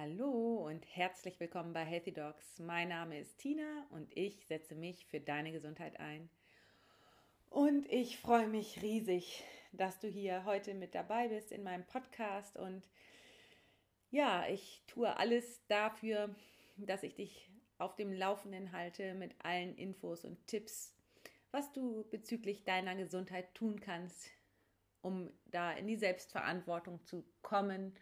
Hallo und herzlich willkommen bei Healthy Dogs. Mein Name ist Tina und ich setze mich für deine Gesundheit ein. Und ich freue mich riesig, dass du hier heute mit dabei bist in meinem Podcast. Und ja, ich tue alles dafür, dass ich dich auf dem Laufenden halte mit allen Infos und Tipps, was du bezüglich deiner Gesundheit tun kannst, um da in die Selbstverantwortung zu kommen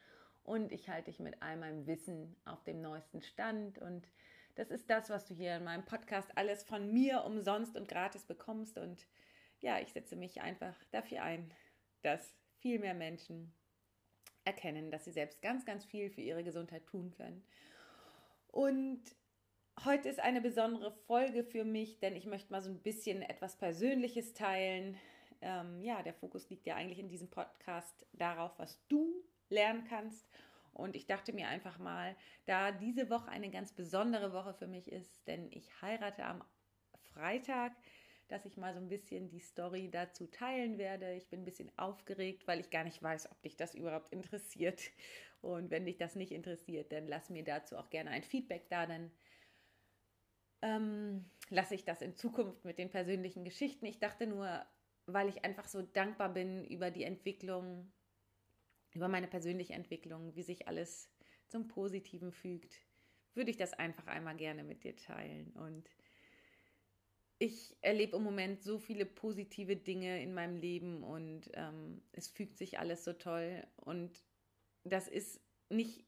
und ich halte dich mit all meinem Wissen auf dem neuesten Stand. Und das ist das, was du hier in meinem Podcast alles von mir umsonst und gratis bekommst. Und ja, ich setze mich einfach dafür ein, dass viel mehr Menschen erkennen, dass sie selbst ganz, ganz viel für ihre Gesundheit tun können. Und heute ist eine besondere Folge für mich, denn ich möchte mal so ein bisschen etwas Persönliches teilen. Ähm, ja, der Fokus liegt ja eigentlich in diesem Podcast darauf, was du lernen kannst. Und ich dachte mir einfach mal, da diese Woche eine ganz besondere Woche für mich ist, denn ich heirate am Freitag, dass ich mal so ein bisschen die Story dazu teilen werde. Ich bin ein bisschen aufgeregt, weil ich gar nicht weiß, ob dich das überhaupt interessiert. Und wenn dich das nicht interessiert, dann lass mir dazu auch gerne ein Feedback da, dann ähm, lasse ich das in Zukunft mit den persönlichen Geschichten. Ich dachte nur, weil ich einfach so dankbar bin über die Entwicklung über meine persönliche Entwicklung, wie sich alles zum Positiven fügt, würde ich das einfach einmal gerne mit dir teilen. Und ich erlebe im Moment so viele positive Dinge in meinem Leben und ähm, es fügt sich alles so toll. Und das ist nicht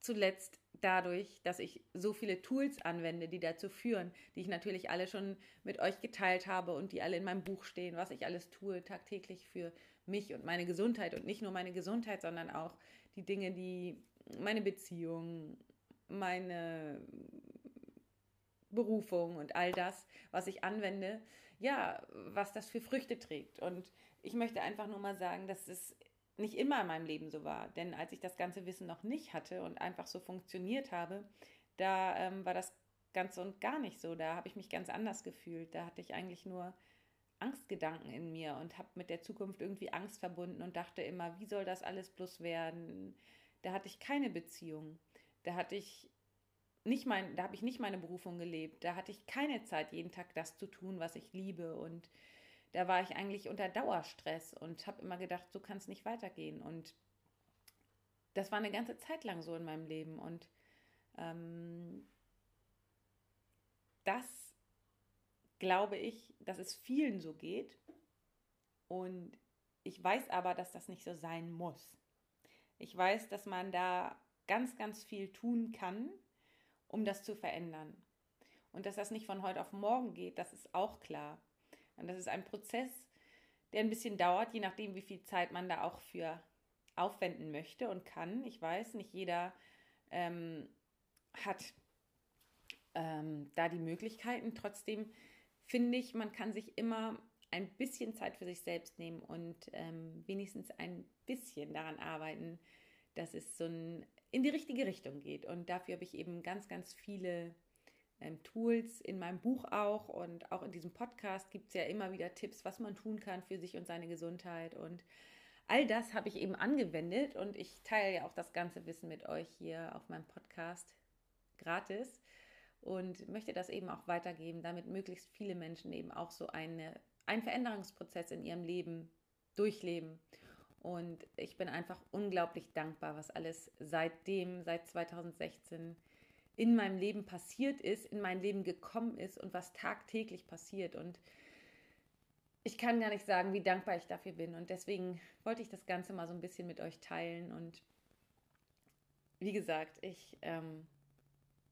zuletzt dadurch, dass ich so viele Tools anwende, die dazu führen, die ich natürlich alle schon mit euch geteilt habe und die alle in meinem Buch stehen, was ich alles tue tagtäglich für mich und meine Gesundheit und nicht nur meine Gesundheit, sondern auch die Dinge, die meine Beziehung, meine Berufung und all das, was ich anwende, ja, was das für Früchte trägt. Und ich möchte einfach nur mal sagen, dass es nicht immer in meinem Leben so war. Denn als ich das ganze Wissen noch nicht hatte und einfach so funktioniert habe, da ähm, war das ganz und gar nicht so. Da habe ich mich ganz anders gefühlt. Da hatte ich eigentlich nur Angstgedanken in mir und habe mit der Zukunft irgendwie Angst verbunden und dachte immer, wie soll das alles bloß werden? Da hatte ich keine Beziehung. Da hatte ich nicht mein, da habe ich nicht meine Berufung gelebt. Da hatte ich keine Zeit, jeden Tag das zu tun, was ich liebe und da war ich eigentlich unter Dauerstress und habe immer gedacht, so kann es nicht weitergehen. Und das war eine ganze Zeit lang so in meinem Leben. Und ähm, das glaube ich, dass es vielen so geht. Und ich weiß aber, dass das nicht so sein muss. Ich weiß, dass man da ganz, ganz viel tun kann, um das zu verändern. Und dass das nicht von heute auf morgen geht, das ist auch klar. Und das ist ein Prozess, der ein bisschen dauert, je nachdem, wie viel Zeit man da auch für aufwenden möchte und kann. Ich weiß, nicht jeder ähm, hat ähm, da die Möglichkeiten. Trotzdem finde ich, man kann sich immer ein bisschen Zeit für sich selbst nehmen und ähm, wenigstens ein bisschen daran arbeiten, dass es so ein, in die richtige Richtung geht. Und dafür habe ich eben ganz, ganz viele ähm, Tools in meinem Buch auch und auch in diesem Podcast gibt es ja immer wieder Tipps, was man tun kann für sich und seine Gesundheit. Und all das habe ich eben angewendet und ich teile ja auch das ganze Wissen mit euch hier auf meinem Podcast gratis und möchte das eben auch weitergeben, damit möglichst viele Menschen eben auch so eine, einen Veränderungsprozess in ihrem Leben durchleben. Und ich bin einfach unglaublich dankbar, was alles seitdem, seit 2016 in meinem Leben passiert ist, in mein Leben gekommen ist und was tagtäglich passiert. Und ich kann gar nicht sagen, wie dankbar ich dafür bin. Und deswegen wollte ich das Ganze mal so ein bisschen mit euch teilen. Und wie gesagt, ich ähm,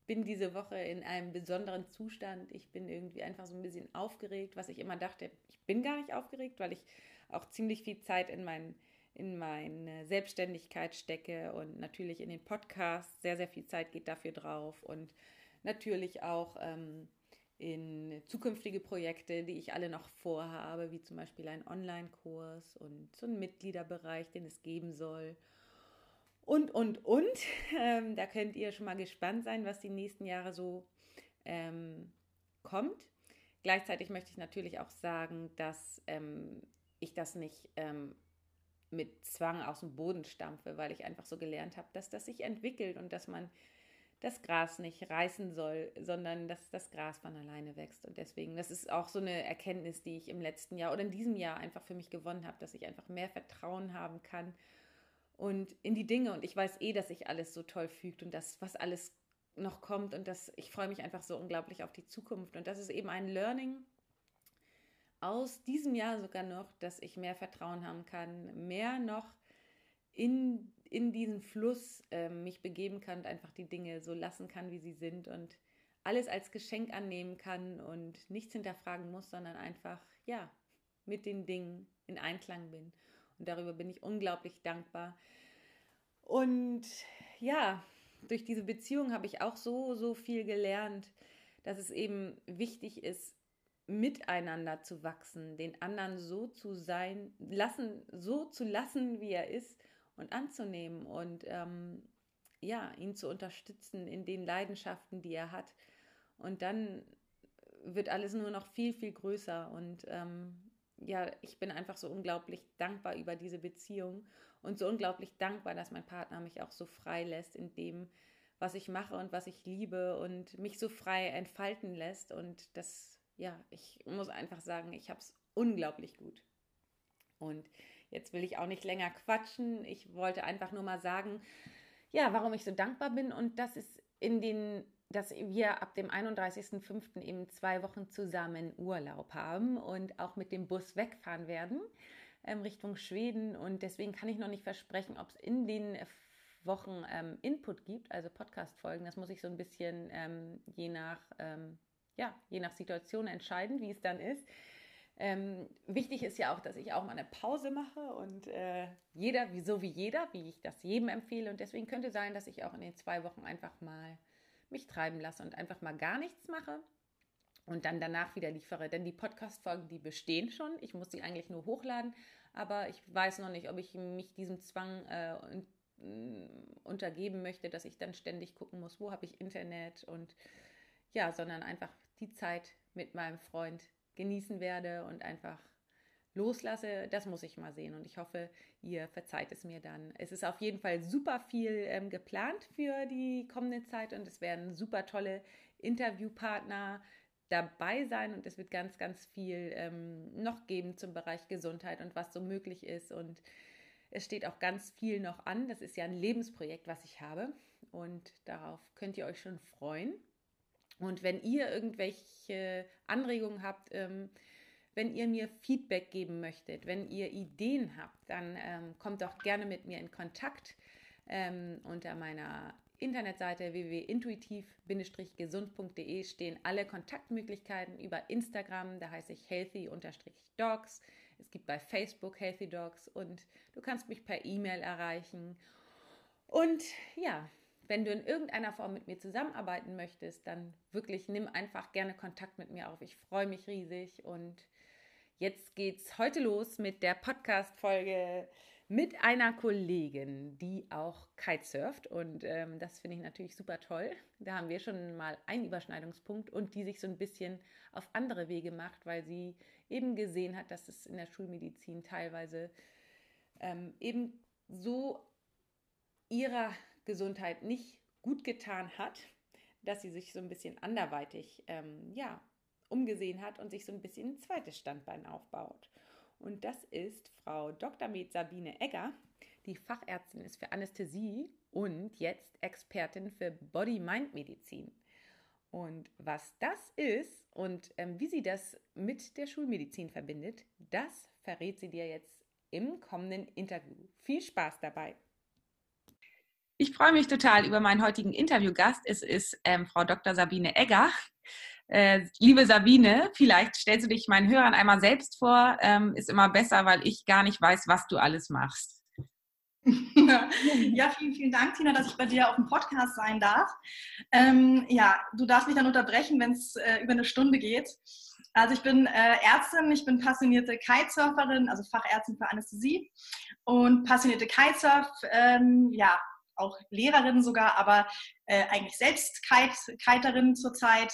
bin diese Woche in einem besonderen Zustand. Ich bin irgendwie einfach so ein bisschen aufgeregt, was ich immer dachte, ich bin gar nicht aufgeregt, weil ich auch ziemlich viel Zeit in meinen in meine Selbstständigkeit stecke und natürlich in den Podcast. Sehr, sehr viel Zeit geht dafür drauf und natürlich auch ähm, in zukünftige Projekte, die ich alle noch vorhabe, wie zum Beispiel ein Online-Kurs und so einen Mitgliederbereich, den es geben soll. Und, und, und. Ähm, da könnt ihr schon mal gespannt sein, was die nächsten Jahre so ähm, kommt. Gleichzeitig möchte ich natürlich auch sagen, dass ähm, ich das nicht ähm, mit Zwang aus dem Boden stampfe, weil ich einfach so gelernt habe, dass das sich entwickelt und dass man das Gras nicht reißen soll, sondern dass das Gras von alleine wächst. Und deswegen, das ist auch so eine Erkenntnis, die ich im letzten Jahr oder in diesem Jahr einfach für mich gewonnen habe, dass ich einfach mehr Vertrauen haben kann und in die Dinge. Und ich weiß eh, dass sich alles so toll fügt und das, was alles noch kommt. Und das, ich freue mich einfach so unglaublich auf die Zukunft. Und das ist eben ein Learning aus diesem Jahr sogar noch, dass ich mehr Vertrauen haben kann, mehr noch in in diesen Fluss äh, mich begeben kann und einfach die Dinge so lassen kann, wie sie sind und alles als Geschenk annehmen kann und nichts hinterfragen muss, sondern einfach, ja, mit den Dingen in Einklang bin. Und darüber bin ich unglaublich dankbar. Und ja, durch diese Beziehung habe ich auch so, so viel gelernt, dass es eben wichtig ist, miteinander zu wachsen, den anderen so zu sein, lassen, so zu lassen, wie er ist und anzunehmen und ähm, ja, ihn zu unterstützen in den Leidenschaften, die er hat. Und dann wird alles nur noch viel, viel größer. Und ähm, ja, ich bin einfach so unglaublich dankbar über diese Beziehung und so unglaublich dankbar, dass mein Partner mich auch so frei lässt in dem, was ich mache und was ich liebe und mich so frei entfalten lässt. Und das, ja, ich muss einfach sagen, ich habe es unglaublich gut. Und Jetzt will ich auch nicht länger quatschen. Ich wollte einfach nur mal sagen, ja, warum ich so dankbar bin und das ist in den dass wir ab dem 31.05. eben zwei Wochen zusammen Urlaub haben und auch mit dem Bus wegfahren werden ähm, Richtung Schweden. Und deswegen kann ich noch nicht versprechen, ob es in den Wochen ähm, Input gibt, also Podcast-Folgen. Das muss ich so ein bisschen ähm, je nach, ähm, ja, je nach Situation entscheiden, wie es dann ist. Ähm, wichtig ist ja auch, dass ich auch mal eine Pause mache und äh, jeder, so wie jeder, wie ich das jedem empfehle. Und deswegen könnte sein, dass ich auch in den zwei Wochen einfach mal mich treiben lasse und einfach mal gar nichts mache und dann danach wieder liefere. Denn die Podcast-Folgen, die bestehen schon. Ich muss sie eigentlich nur hochladen, aber ich weiß noch nicht, ob ich mich diesem Zwang äh, mm, untergeben möchte, dass ich dann ständig gucken muss, wo habe ich Internet und ja, sondern einfach die Zeit mit meinem Freund genießen werde und einfach loslasse, das muss ich mal sehen. Und ich hoffe, ihr verzeiht es mir dann. Es ist auf jeden Fall super viel ähm, geplant für die kommende Zeit und es werden super tolle Interviewpartner dabei sein und es wird ganz, ganz viel ähm, noch geben zum Bereich Gesundheit und was so möglich ist. Und es steht auch ganz viel noch an. Das ist ja ein Lebensprojekt, was ich habe. Und darauf könnt ihr euch schon freuen. Und wenn ihr irgendwelche Anregungen habt, ähm, wenn ihr mir Feedback geben möchtet, wenn ihr Ideen habt, dann ähm, kommt doch gerne mit mir in Kontakt ähm, unter meiner Internetseite www.intuitiv-gesund.de stehen alle Kontaktmöglichkeiten über Instagram, da heiße ich healthy-dogs. Es gibt bei Facebook Healthy Dogs und du kannst mich per E-Mail erreichen. Und ja, wenn du in irgendeiner Form mit mir zusammenarbeiten möchtest, dann wirklich nimm einfach gerne Kontakt mit mir auf. Ich freue mich riesig und jetzt geht's heute los mit der Podcast-Folge mit einer Kollegin, die auch Kitesurft und ähm, das finde ich natürlich super toll. Da haben wir schon mal einen Überschneidungspunkt und die sich so ein bisschen auf andere Wege macht, weil sie eben gesehen hat, dass es in der Schulmedizin teilweise ähm, eben so ihrer Gesundheit nicht gut getan hat, dass sie sich so ein bisschen anderweitig ähm, ja, umgesehen hat und sich so ein bisschen ein zweites Standbein aufbaut. Und das ist Frau Dr. Med Sabine Egger, die Fachärztin ist für Anästhesie und jetzt Expertin für Body-Mind-Medizin. Und was das ist und ähm, wie sie das mit der Schulmedizin verbindet, das verrät sie dir jetzt im kommenden Interview. Viel Spaß dabei! Ich freue mich total über meinen heutigen Interviewgast. Es ist ähm, Frau Dr. Sabine Egger. Äh, liebe Sabine, vielleicht stellst du dich meinen Hörern einmal selbst vor. Ähm, ist immer besser, weil ich gar nicht weiß, was du alles machst. ja, vielen, vielen Dank, Tina, dass ich bei dir auf dem Podcast sein darf. Ähm, ja, du darfst mich dann unterbrechen, wenn es äh, über eine Stunde geht. Also ich bin äh, Ärztin, ich bin passionierte Kitesurferin, also Fachärztin für Anästhesie und passionierte Kitesurf, ähm, ja, auch Lehrerin sogar, aber äh, eigentlich selbst Kite, Kiterin zurzeit.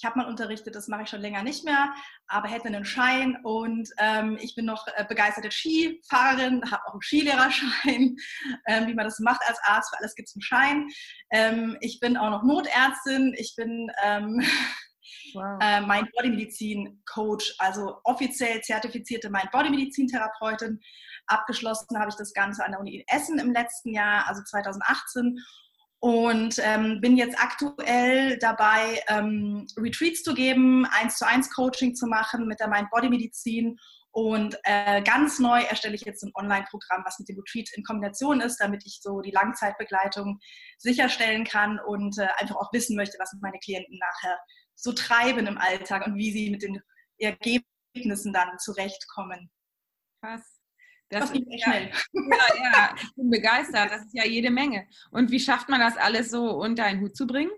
Ich habe mal unterrichtet, das mache ich schon länger nicht mehr, aber hätte einen Schein und ähm, ich bin noch äh, begeisterte Skifahrerin, habe auch einen Skilehrerschein, ähm, wie man das macht als Arzt, für alles gibt es einen Schein. Ähm, ich bin auch noch Notärztin, ich bin ähm, wow. äh, Mind-Body-Medizin-Coach, also offiziell zertifizierte Mind-Body-Medizin-Therapeutin. Abgeschlossen habe ich das Ganze an der Uni Essen im letzten Jahr, also 2018 und ähm, bin jetzt aktuell dabei, ähm, Retreats zu geben, eins zu eins Coaching zu machen mit der Mind-Body-Medizin und äh, ganz neu erstelle ich jetzt ein Online-Programm, was mit dem Retreat in Kombination ist, damit ich so die Langzeitbegleitung sicherstellen kann und äh, einfach auch wissen möchte, was meine Klienten nachher so treiben im Alltag und wie sie mit den Ergebnissen dann zurechtkommen. Krass. Das, das ist ja, schnell. Ja, ja, ich bin begeistert. Das ist ja jede Menge. Und wie schafft man das alles so unter einen Hut zu bringen?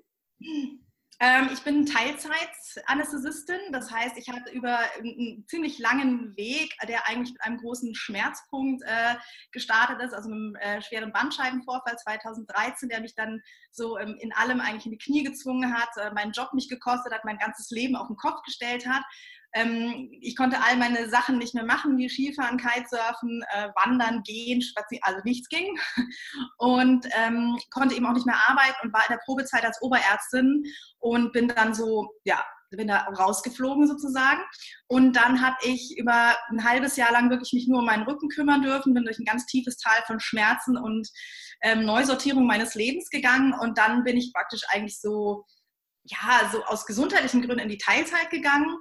Ähm, ich bin Teilzeit-Anästhesistin. Das heißt, ich habe über einen ziemlich langen Weg, der eigentlich mit einem großen Schmerzpunkt äh, gestartet ist, also mit einem äh, schweren Bandscheibenvorfall 2013, der mich dann so ähm, in allem eigentlich in die Knie gezwungen hat, äh, meinen Job mich gekostet hat, mein ganzes Leben auf den Kopf gestellt hat ähm, ich konnte all meine Sachen nicht mehr machen, wie Skifahren, Kitesurfen, äh, Wandern, Gehen, Spazieren, also nichts ging. Und ähm, konnte eben auch nicht mehr arbeiten und war in der Probezeit als Oberärztin und bin dann so, ja, bin da rausgeflogen sozusagen. Und dann habe ich über ein halbes Jahr lang wirklich mich nur um meinen Rücken kümmern dürfen, bin durch ein ganz tiefes Tal von Schmerzen und ähm, Neusortierung meines Lebens gegangen. Und dann bin ich praktisch eigentlich so, ja, so aus gesundheitlichen Gründen in die Teilzeit gegangen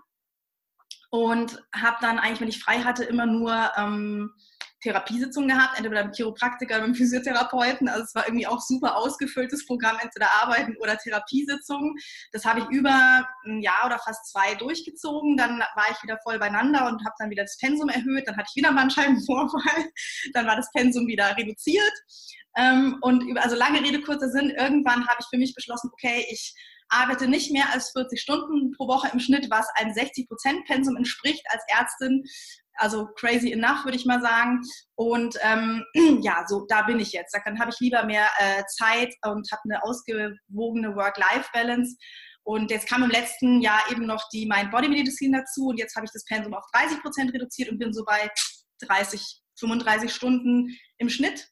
und habe dann eigentlich, wenn ich frei hatte, immer nur ähm, Therapiesitzungen gehabt, entweder beim Chiropraktiker oder beim Physiotherapeuten. Also es war irgendwie auch super ausgefülltes Programm, entweder Arbeiten oder Therapiesitzungen. Das habe ich über ein Jahr oder fast zwei durchgezogen. Dann war ich wieder voll beieinander und habe dann wieder das Pensum erhöht. Dann hatte ich wieder Bandscheibenvorfall. Dann war das Pensum wieder reduziert. Ähm, und über, also lange Rede, kurzer Sinn, irgendwann habe ich für mich beschlossen, okay, ich arbeite nicht mehr als 40 Stunden pro Woche im Schnitt, was ein 60-Prozent-Pensum entspricht als Ärztin. Also crazy enough, würde ich mal sagen. Und ähm, ja, so da bin ich jetzt. Dann habe ich lieber mehr äh, Zeit und habe eine ausgewogene Work-Life-Balance. Und jetzt kam im letzten Jahr eben noch die Mind-Body-Medizin dazu. Und jetzt habe ich das Pensum auf 30 Prozent reduziert und bin so bei 30, 35 Stunden im Schnitt.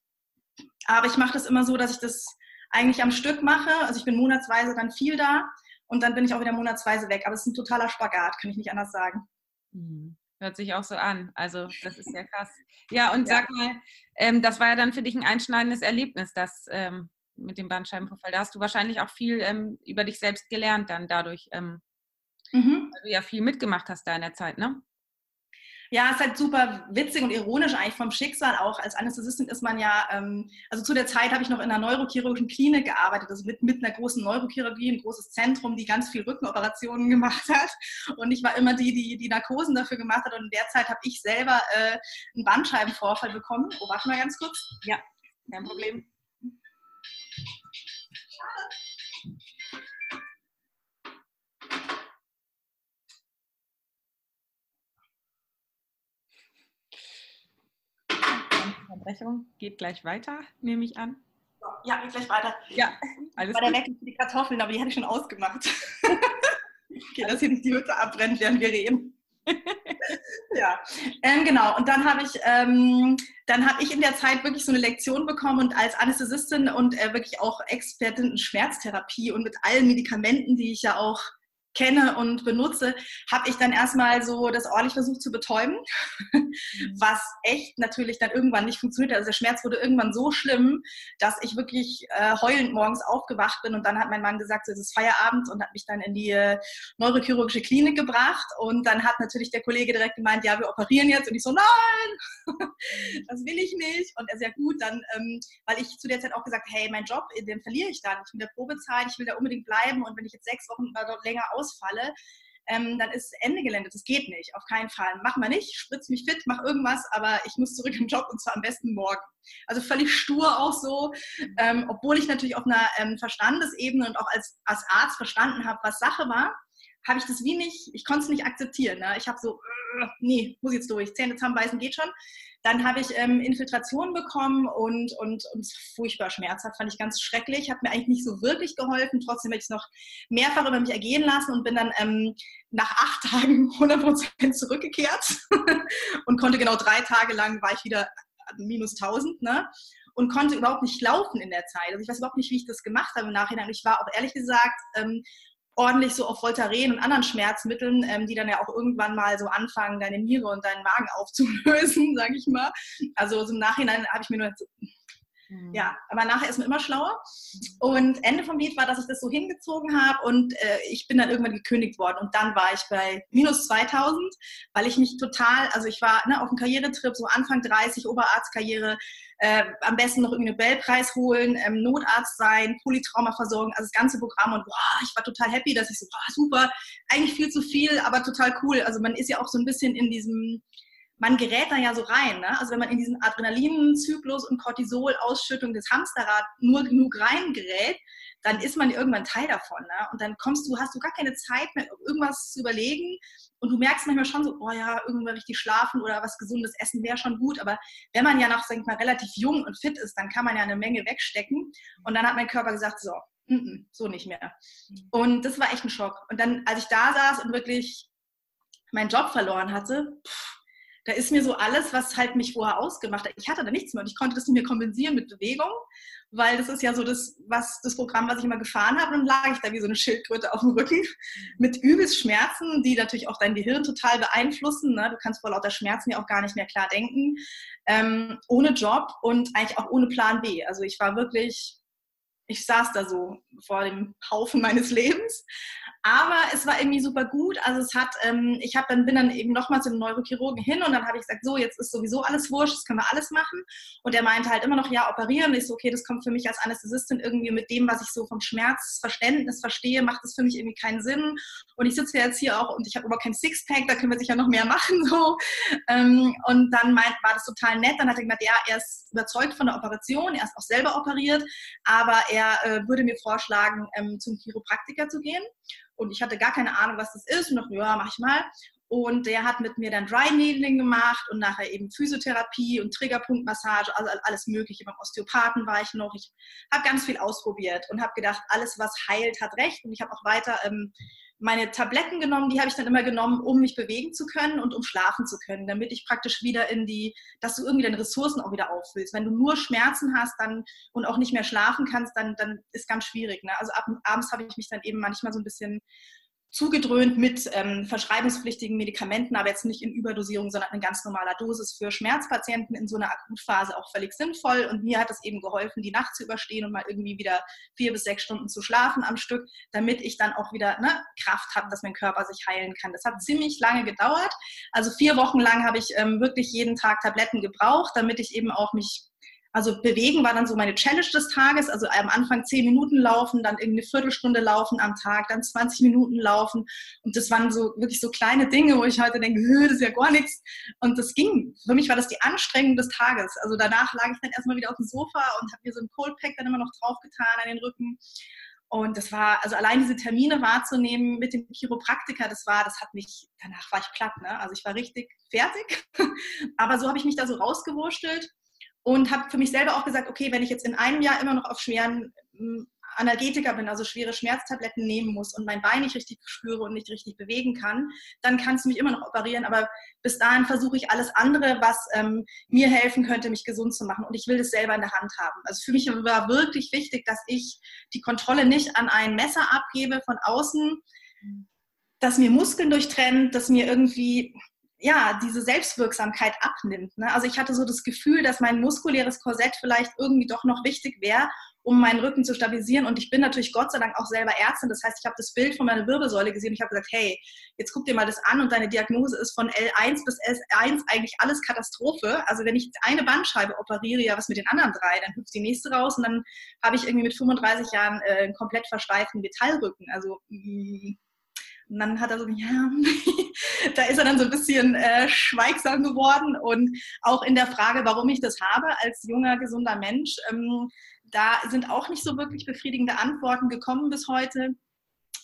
Aber ich mache das immer so, dass ich das eigentlich am Stück mache. Also ich bin monatsweise dann viel da und dann bin ich auch wieder monatsweise weg. Aber es ist ein totaler Spagat, kann ich nicht anders sagen. Mhm. Hört sich auch so an. Also das ist ja krass. Ja, und ja. sag mal, ähm, das war ja dann für dich ein einschneidendes Erlebnis, das ähm, mit dem Bandscheibenvorfall. Da hast du wahrscheinlich auch viel ähm, über dich selbst gelernt dann dadurch, ähm, mhm. weil du ja viel mitgemacht hast da in der Zeit, ne? Ja, ist halt super witzig und ironisch eigentlich vom Schicksal auch. Als Anästhesistin ist man ja, ähm, also zu der Zeit habe ich noch in einer neurochirurgischen Klinik gearbeitet, also mit, mit einer großen Neurochirurgie, ein großes Zentrum, die ganz viel Rückenoperationen gemacht hat. Und ich war immer die, die die Narkosen dafür gemacht hat. Und in der Zeit habe ich selber äh, einen Bandscheibenvorfall bekommen. Oh, warte mal ganz kurz. Ja, kein Problem. Unterbrechung geht gleich weiter, nehme ich an. Ja, geht gleich weiter. Ja, alles Bei der Wecken für die Kartoffeln, aber die hatte ich schon ausgemacht. okay, dass hier nicht die Hütte abbrennt, während wir reden. ja, ähm, genau. Und dann habe ich, ähm, dann habe ich in der Zeit wirklich so eine Lektion bekommen und als Anästhesistin und äh, wirklich auch Expertin in Schmerztherapie und mit allen Medikamenten, die ich ja auch kenne und benutze, habe ich dann erstmal so das ordentlich versucht zu betäuben, mhm. was echt natürlich dann irgendwann nicht funktioniert. Also der Schmerz wurde irgendwann so schlimm, dass ich wirklich äh, heulend morgens aufgewacht bin und dann hat mein Mann gesagt, so, es ist Feierabend und hat mich dann in die äh, neurochirurgische Klinik gebracht. Und dann hat natürlich der Kollege direkt gemeint, ja, wir operieren jetzt. Und ich so, nein, das will ich nicht. Und er sehr gut, dann, ähm, weil ich zu der Zeit auch gesagt, hey, mein Job, den verliere ich dann, ich will der Probezeit, ich will da unbedingt bleiben. Und wenn ich jetzt sechs Wochen länger ausfalle, ähm, dann ist Ende Gelände. Das geht nicht, auf keinen Fall. Mach mal nicht, spritz mich fit, mach irgendwas, aber ich muss zurück im Job und zwar am besten morgen. Also völlig stur auch so, ähm, obwohl ich natürlich auf einer ähm, Verstandesebene und auch als, als Arzt verstanden habe, was Sache war, habe ich das wie nicht, ich konnte es nicht akzeptieren. Ne? Ich habe so, nee, muss jetzt durch. Zähne zusammenbeißen geht schon. Dann habe ich ähm, Infiltrationen bekommen und, und, und furchtbar schmerzhaft, fand ich ganz schrecklich. Hat mir eigentlich nicht so wirklich geholfen. Trotzdem habe ich es noch mehrfach über mich ergehen lassen und bin dann ähm, nach acht Tagen 100% zurückgekehrt und konnte genau drei Tage lang, war ich wieder minus 1000, ne? Und konnte überhaupt nicht laufen in der Zeit. Also ich weiß überhaupt nicht, wie ich das gemacht habe im Nachhinein. Ich war auch ehrlich gesagt ähm, ordentlich so auf Voltaren und anderen Schmerzmitteln, ähm, die dann ja auch irgendwann mal so anfangen, deine Niere und deinen Magen aufzulösen, sage ich mal. Also so im Nachhinein habe ich mir nur Mhm. Ja, aber nachher ist man immer schlauer. Und Ende vom Lied war, dass ich das so hingezogen habe und äh, ich bin dann irgendwann gekündigt worden. Und dann war ich bei minus 2000, weil ich mich total, also ich war ne, auf einem Karrieretrip, so Anfang 30, Oberarztkarriere, äh, am besten noch irgendwie einen Nobelpreis holen, ähm, Notarzt sein, Polytraumaversorgung, also das ganze Programm. Und boah, ich war total happy, dass ich so, boah, super, eigentlich viel zu viel, aber total cool. Also man ist ja auch so ein bisschen in diesem man gerät da ja so rein. Ne? Also wenn man in diesen Adrenalinzyklus und Cortisol-Ausschüttung des Hamsterrad nur genug reingerät, dann ist man irgendwann Teil davon. Ne? Und dann kommst du, hast du gar keine Zeit mehr, irgendwas zu überlegen. Und du merkst manchmal schon so, oh ja, irgendwann richtig schlafen oder was Gesundes essen wäre schon gut. Aber wenn man ja noch, sag ich mal, relativ jung und fit ist, dann kann man ja eine Menge wegstecken. Und dann hat mein Körper gesagt, so, mm -mm, so nicht mehr. Und das war echt ein Schock. Und dann, als ich da saß und wirklich meinen Job verloren hatte, pff, da ist mir so alles, was halt mich vorher ausgemacht hat. Ich hatte da nichts mehr und ich konnte das nicht mehr kompensieren mit Bewegung, weil das ist ja so das, was, das Programm, was ich immer gefahren habe. Und dann lag ich da wie so eine Schildkröte auf dem Rücken mit übelst Schmerzen, die natürlich auch dein Gehirn total beeinflussen. Ne? Du kannst vor lauter Schmerzen ja auch gar nicht mehr klar denken. Ähm, ohne Job und eigentlich auch ohne Plan B. Also ich war wirklich ich saß da so vor dem Haufen meines Lebens aber es war irgendwie super gut. Also es hat, ähm, ich habe dann bin dann eben nochmal zum Neurochirurgen hin und dann habe ich gesagt, so jetzt ist sowieso alles wurscht, das können wir alles machen. Und er meinte halt immer noch, ja operieren. Und ich so, okay, das kommt für mich als Anästhesistin irgendwie mit dem, was ich so vom Schmerzverständnis verstehe, macht das für mich irgendwie keinen Sinn. Und ich sitze jetzt hier auch und ich habe aber kein Sixpack, da können wir sicher noch mehr machen so. Ähm, und dann meint, war das total nett. Dann hat er gesagt, ja, er ist überzeugt von der Operation, er ist auch selber operiert, aber er äh, würde mir vorschlagen, ähm, zum Chiropraktiker zu gehen. Und ich hatte gar keine Ahnung, was das ist. Und dachte, ja, mach ich mal. Und der hat mit mir dann Dry Needling gemacht und nachher eben Physiotherapie und Triggerpunktmassage, also alles Mögliche. Beim Osteopathen war ich noch. Ich habe ganz viel ausprobiert und habe gedacht, alles, was heilt, hat recht. Und ich habe auch weiter ähm, meine Tabletten genommen, die habe ich dann immer genommen, um mich bewegen zu können und um schlafen zu können, damit ich praktisch wieder in die, dass du irgendwie deine Ressourcen auch wieder auffüllst. Wenn du nur Schmerzen hast dann und auch nicht mehr schlafen kannst, dann, dann ist ganz schwierig. Ne? Also ab, abends habe ich mich dann eben manchmal so ein bisschen zugedröhnt mit ähm, verschreibungspflichtigen Medikamenten, aber jetzt nicht in Überdosierung, sondern in ganz normaler Dosis für Schmerzpatienten in so einer Akutphase auch völlig sinnvoll. Und mir hat es eben geholfen, die Nacht zu überstehen und mal irgendwie wieder vier bis sechs Stunden zu schlafen am Stück, damit ich dann auch wieder ne, Kraft habe, dass mein Körper sich heilen kann. Das hat ziemlich lange gedauert. Also vier Wochen lang habe ich ähm, wirklich jeden Tag Tabletten gebraucht, damit ich eben auch mich also bewegen war dann so meine Challenge des Tages. Also am Anfang zehn Minuten laufen, dann irgendwie eine Viertelstunde laufen am Tag, dann 20 Minuten laufen. Und das waren so wirklich so kleine Dinge, wo ich heute denke, das ist ja gar nichts. Und das ging. Für mich war das die Anstrengung des Tages. Also danach lag ich dann erstmal wieder auf dem Sofa und habe mir so ein Cold Pack dann immer noch draufgetan an den Rücken. Und das war, also allein diese Termine wahrzunehmen mit dem Chiropraktiker, das war, das hat mich, danach war ich platt, ne? Also ich war richtig fertig. Aber so habe ich mich da so rausgewurschtelt und habe für mich selber auch gesagt, okay, wenn ich jetzt in einem Jahr immer noch auf schweren hm, Analgetika bin, also schwere Schmerztabletten nehmen muss und mein Bein nicht richtig spüre und nicht richtig bewegen kann, dann kannst du mich immer noch operieren. Aber bis dahin versuche ich alles andere, was ähm, mir helfen könnte, mich gesund zu machen. Und ich will das selber in der Hand haben. Also für mich war wirklich wichtig, dass ich die Kontrolle nicht an ein Messer abgebe von außen, das mir Muskeln durchtrennt, das mir irgendwie ja, diese Selbstwirksamkeit abnimmt. Ne? Also ich hatte so das Gefühl, dass mein muskuläres Korsett vielleicht irgendwie doch noch wichtig wäre, um meinen Rücken zu stabilisieren. Und ich bin natürlich Gott sei Dank auch selber Ärztin. Das heißt, ich habe das Bild von meiner Wirbelsäule gesehen und ich habe gesagt, hey, jetzt guck dir mal das an und deine Diagnose ist von L1 bis S1 eigentlich alles Katastrophe. Also wenn ich eine Bandscheibe operiere, ja, was mit den anderen drei, dann hüpft die nächste raus und dann habe ich irgendwie mit 35 Jahren äh, einen komplett versteiften Metallrücken. Also mh, mm, und dann hat er so, ja, da ist er dann so ein bisschen äh, schweigsam geworden und auch in der Frage, warum ich das habe als junger, gesunder Mensch, ähm, da sind auch nicht so wirklich befriedigende Antworten gekommen bis heute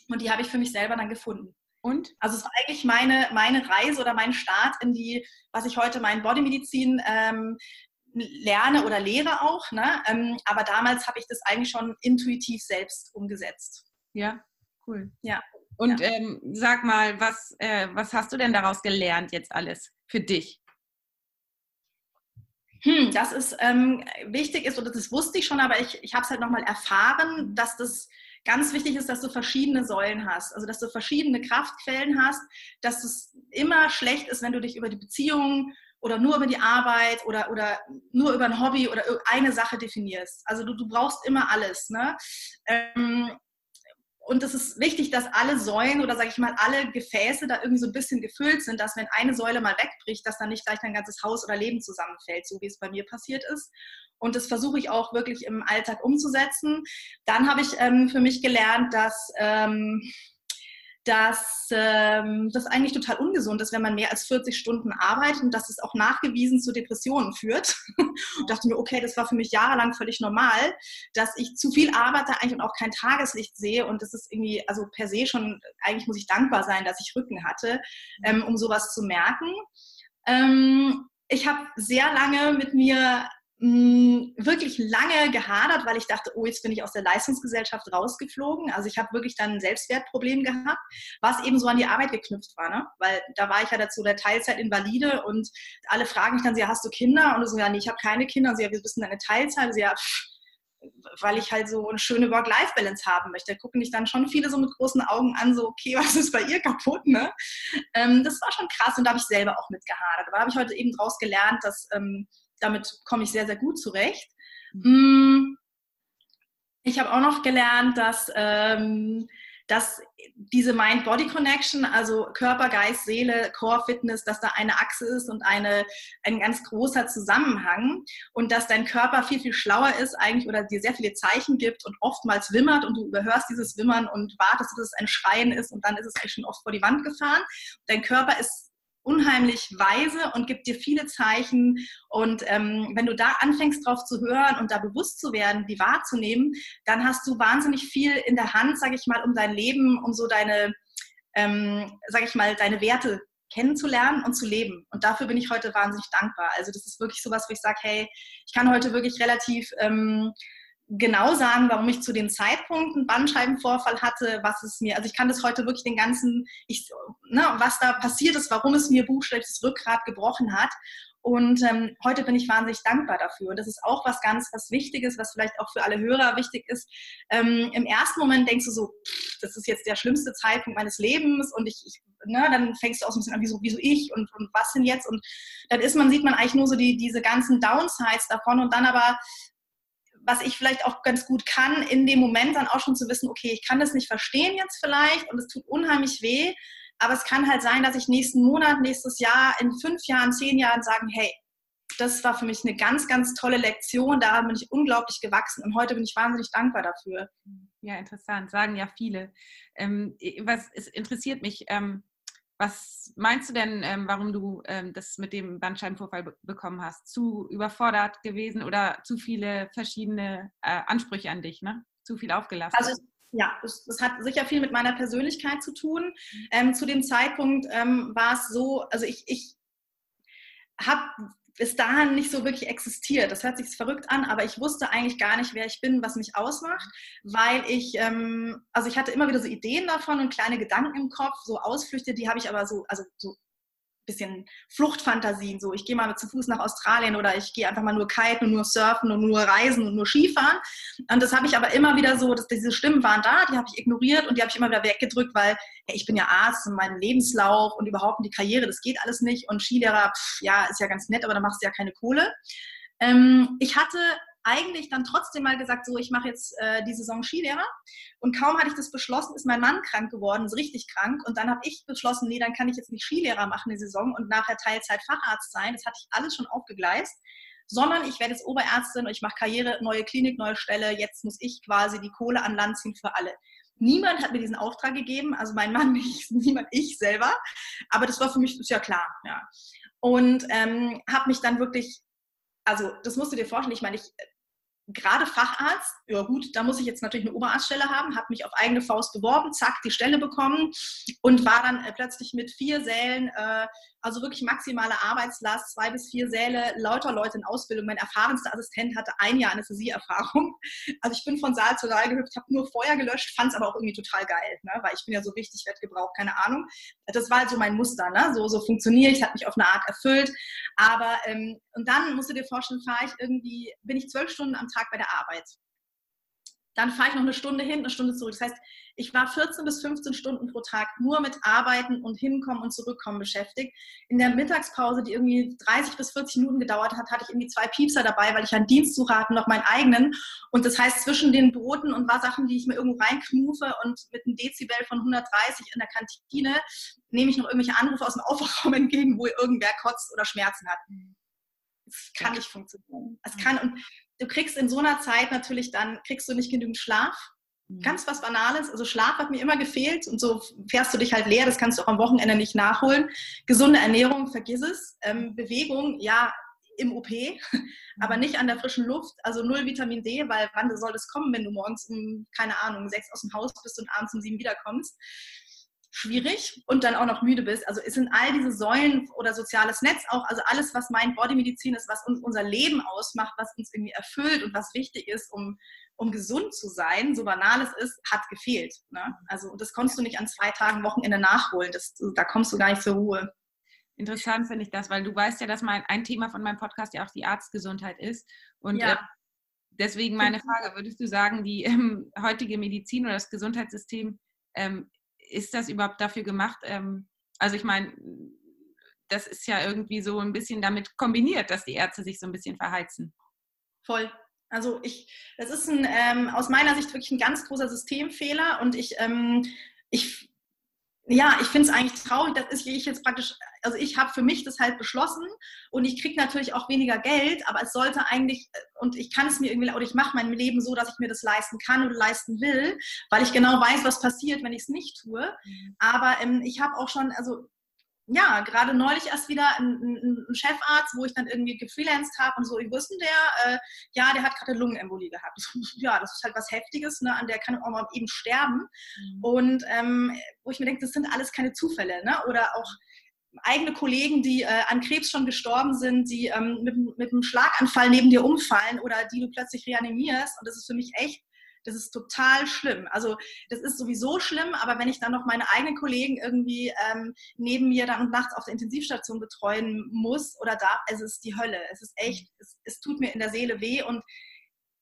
und die habe ich für mich selber dann gefunden. Und? Also es war eigentlich meine, meine Reise oder mein Start in die, was ich heute mein Bodymedizin ähm, lerne oder lehre auch. Ne? Ähm, aber damals habe ich das eigentlich schon intuitiv selbst umgesetzt. Ja, cool. Ja. Und ja. Ähm, sag mal, was, äh, was hast du denn daraus gelernt jetzt alles für dich? Hm, das ist ähm, wichtig ist, oder das wusste ich schon, aber ich, ich habe es halt nochmal erfahren, dass das ganz wichtig ist, dass du verschiedene Säulen hast, also dass du verschiedene Kraftquellen hast, dass es immer schlecht ist, wenn du dich über die Beziehung oder nur über die Arbeit oder, oder nur über ein Hobby oder eine Sache definierst. Also du, du brauchst immer alles. Ne? Ähm, und es ist wichtig, dass alle Säulen oder sage ich mal alle Gefäße da irgendwie so ein bisschen gefüllt sind, dass wenn eine Säule mal wegbricht, dass dann nicht gleich dein ganzes Haus oder Leben zusammenfällt, so wie es bei mir passiert ist. Und das versuche ich auch wirklich im Alltag umzusetzen. Dann habe ich ähm, für mich gelernt, dass ähm, dass ähm, das eigentlich total ungesund ist, wenn man mehr als 40 Stunden arbeitet und dass es auch nachgewiesen zu Depressionen führt. und dachte mir, okay, das war für mich jahrelang völlig normal, dass ich zu viel arbeite eigentlich und auch kein Tageslicht sehe und das ist irgendwie, also per se schon, eigentlich muss ich dankbar sein, dass ich Rücken hatte, ähm, um sowas zu merken. Ähm, ich habe sehr lange mit mir wirklich lange gehadert, weil ich dachte, oh, jetzt bin ich aus der Leistungsgesellschaft rausgeflogen. Also ich habe wirklich dann ein Selbstwertproblem gehabt, was eben so an die Arbeit geknüpft war. Ne? Weil da war ich ja dazu der Teilzeitinvalide und alle fragen mich dann, ja, hast du Kinder? Und so, ja, nee, ich habe keine Kinder. Und sie, ja, wir wissen deine Teilzeit? Und sie, ja, pff, weil ich halt so eine schöne Work-Life-Balance haben möchte. Da gucken dich dann schon viele so mit großen Augen an, so, okay, was ist bei ihr kaputt, ne? Ähm, das war schon krass und da habe ich selber auch mitgehadert. Aber da habe ich heute eben draus gelernt, dass ähm, damit komme ich sehr, sehr gut zurecht. Mhm. Ich habe auch noch gelernt, dass, ähm, dass diese Mind-Body-Connection, also Körper, Geist, Seele, Core-Fitness, dass da eine Achse ist und eine, ein ganz großer Zusammenhang und dass dein Körper viel, viel schlauer ist eigentlich oder dir sehr viele Zeichen gibt und oftmals wimmert und du überhörst dieses Wimmern und wartest, dass es ein Schreien ist und dann ist es eigentlich schon oft vor die Wand gefahren. Dein Körper ist unheimlich weise und gibt dir viele Zeichen. Und ähm, wenn du da anfängst drauf zu hören und da bewusst zu werden, die wahrzunehmen, dann hast du wahnsinnig viel in der Hand, sage ich mal, um dein Leben, um so deine, ähm, sage ich mal, deine Werte kennenzulernen und zu leben. Und dafür bin ich heute wahnsinnig dankbar. Also das ist wirklich sowas, wo ich sage, hey, ich kann heute wirklich relativ ähm, genau sagen, warum ich zu dem Zeitpunkt einen Bandscheibenvorfall hatte, was es mir, also ich kann das heute wirklich den ganzen, ich, ne, was da passiert ist, warum es mir buchstäblich das Rückgrat gebrochen hat. Und ähm, heute bin ich wahnsinnig dankbar dafür. Und das ist auch was ganz, was Wichtiges, was vielleicht auch für alle Hörer wichtig ist. Ähm, Im ersten Moment denkst du so, pff, das ist jetzt der schlimmste Zeitpunkt meines Lebens und ich, ich ne, dann fängst du auch so ein bisschen an, wieso, wieso ich und, und was denn jetzt? Und dann ist man, sieht man eigentlich nur so die, diese ganzen Downsides davon und dann aber was ich vielleicht auch ganz gut kann, in dem Moment dann auch schon zu wissen, okay, ich kann das nicht verstehen jetzt vielleicht und es tut unheimlich weh, aber es kann halt sein, dass ich nächsten Monat, nächstes Jahr, in fünf Jahren, zehn Jahren sagen, hey, das war für mich eine ganz, ganz tolle Lektion. Daran bin ich unglaublich gewachsen und heute bin ich wahnsinnig dankbar dafür. Ja, interessant. Sagen ja viele. Ähm, was es interessiert mich. Ähm, was meinst du denn, ähm, warum du ähm, das mit dem Bandscheibenvorfall be bekommen hast? Zu überfordert gewesen oder zu viele verschiedene äh, Ansprüche an dich, ne? Zu viel aufgelassen? Also ja, das, das, hat sicher viel mit meiner Persönlichkeit zu tun. Ähm, zu dem Zeitpunkt ähm, war es so, also ich, ich habe bis dahin nicht so wirklich existiert. Das hört sich verrückt an, aber ich wusste eigentlich gar nicht, wer ich bin, was mich ausmacht, weil ich, ähm, also ich hatte immer wieder so Ideen davon und kleine Gedanken im Kopf, so Ausflüchte, die habe ich aber so, also so bisschen Fluchtfantasien. So, ich gehe mal zu Fuß nach Australien oder ich gehe einfach mal nur kiten und nur surfen und nur reisen und nur Skifahren. Und das habe ich aber immer wieder so, dass diese Stimmen waren da, die habe ich ignoriert und die habe ich immer wieder weggedrückt, weil hey, ich bin ja Arzt und mein Lebenslauf und überhaupt die Karriere, das geht alles nicht. Und Skilehrer, pff, ja, ist ja ganz nett, aber da machst du ja keine Kohle. Ähm, ich hatte eigentlich dann trotzdem mal gesagt, so, ich mache jetzt äh, die Saison Skilehrer. Und kaum hatte ich das beschlossen, ist mein Mann krank geworden, ist richtig krank. Und dann habe ich beschlossen, nee, dann kann ich jetzt nicht Skilehrer machen die Saison und nachher Teilzeit Facharzt sein. Das hatte ich alles schon aufgegleist. Sondern ich werde jetzt Oberärztin und ich mache Karriere, neue Klinik, neue Stelle. Jetzt muss ich quasi die Kohle an Land ziehen für alle. Niemand hat mir diesen Auftrag gegeben, also mein Mann nicht, niemand, ich selber. Aber das war für mich, ist ja klar, ja. Und ähm, habe mich dann wirklich also das musst du dir vorstellen, ich meine, ich gerade Facharzt, ja gut, da muss ich jetzt natürlich eine Oberarztstelle haben, habe mich auf eigene Faust beworben, zack, die Stelle bekommen und war dann äh, plötzlich mit vier Sälen, äh, also wirklich maximale Arbeitslast, zwei bis vier Säle, lauter Leute in Ausbildung. Mein erfahrenster Assistent hatte ein Jahr Anästhesieerfahrung. Also ich bin von Saal zu Saal gehüpft, habe nur Feuer gelöscht, fand es aber auch irgendwie total geil, ne? weil ich bin ja so wichtig, werde keine Ahnung. Das war halt so mein Muster, ne? so, so funktioniere ich, hat mich auf eine Art erfüllt. Aber, ähm, und dann musst du dir vorstellen, fahre ich irgendwie, bin ich zwölf Stunden am Tag bei der Arbeit. Dann fahre ich noch eine Stunde hin, eine Stunde zurück. Das heißt, ich war 14 bis 15 Stunden pro Tag nur mit Arbeiten und Hinkommen und Zurückkommen beschäftigt. In der Mittagspause, die irgendwie 30 bis 40 Minuten gedauert hat, hatte ich irgendwie zwei Piepser dabei, weil ich einen Dienstsuche hatte, noch meinen eigenen. Und das heißt, zwischen den Broten und war Sachen, die ich mir irgendwo reinknufe und mit einem Dezibel von 130 in der Kantine nehme ich noch irgendwelche Anrufe aus dem Aufwachraum entgegen, wo irgendwer kotzt oder Schmerzen hat. Es kann nicht funktionieren. Es kann und du kriegst in so einer Zeit natürlich dann, kriegst du nicht genügend Schlaf. Mhm. Ganz was Banales. Also Schlaf hat mir immer gefehlt und so fährst du dich halt leer. Das kannst du auch am Wochenende nicht nachholen. Gesunde Ernährung, vergiss es. Ähm, Bewegung, ja, im OP, aber mhm. nicht an der frischen Luft. Also null Vitamin D, weil wann soll das kommen, wenn du morgens um, keine Ahnung, sechs aus dem Haus bist und abends um sieben wiederkommst? Schwierig und dann auch noch müde bist. Also es sind all diese Säulen oder soziales Netz auch, also alles, was mein Bodymedizin ist, was uns unser Leben ausmacht, was uns irgendwie erfüllt und was wichtig ist, um, um gesund zu sein, so banal es ist, hat gefehlt. Ne? Also das konntest du nicht an zwei Tagen Wochenende nachholen. Das, da kommst du gar nicht zur Ruhe. Interessant finde ich das, weil du weißt ja, dass mein, ein Thema von meinem Podcast ja auch die Arztgesundheit ist. Und ja. äh, deswegen meine Frage, würdest du sagen, die ähm, heutige Medizin oder das Gesundheitssystem ähm, ist das überhaupt dafür gemacht? Ähm, also ich meine, das ist ja irgendwie so ein bisschen damit kombiniert, dass die Ärzte sich so ein bisschen verheizen. Voll. Also ich, das ist ein, ähm, aus meiner Sicht wirklich ein ganz großer Systemfehler und ich, ähm, ich ja, ich finde es eigentlich traurig, das ist, wie ich jetzt praktisch, also ich habe für mich das halt beschlossen und ich kriege natürlich auch weniger Geld, aber es sollte eigentlich, und ich kann es mir irgendwie, oder ich mache mein Leben so, dass ich mir das leisten kann oder leisten will, weil ich genau weiß, was passiert, wenn ich es nicht tue. Mhm. Aber ähm, ich habe auch schon, also ja, gerade neulich erst wieder ein, ein, Chefarzt, wo ich dann irgendwie gefreelanced habe und so, wie wussten der? Äh, ja, der hat gerade Lungenembolie gehabt. ja, das ist halt was Heftiges, ne? an der kann auch mal eben sterben. Mhm. Und ähm, wo ich mir denke, das sind alles keine Zufälle. Ne? Oder auch eigene Kollegen, die äh, an Krebs schon gestorben sind, die ähm, mit, mit einem Schlaganfall neben dir umfallen oder die du plötzlich reanimierst. Und das ist für mich echt das ist total schlimm. Also das ist sowieso schlimm, aber wenn ich dann noch meine eigenen Kollegen irgendwie ähm, neben mir dann und nachts auf der Intensivstation betreuen muss oder darf, es ist die Hölle. Es ist echt, es, es tut mir in der Seele weh und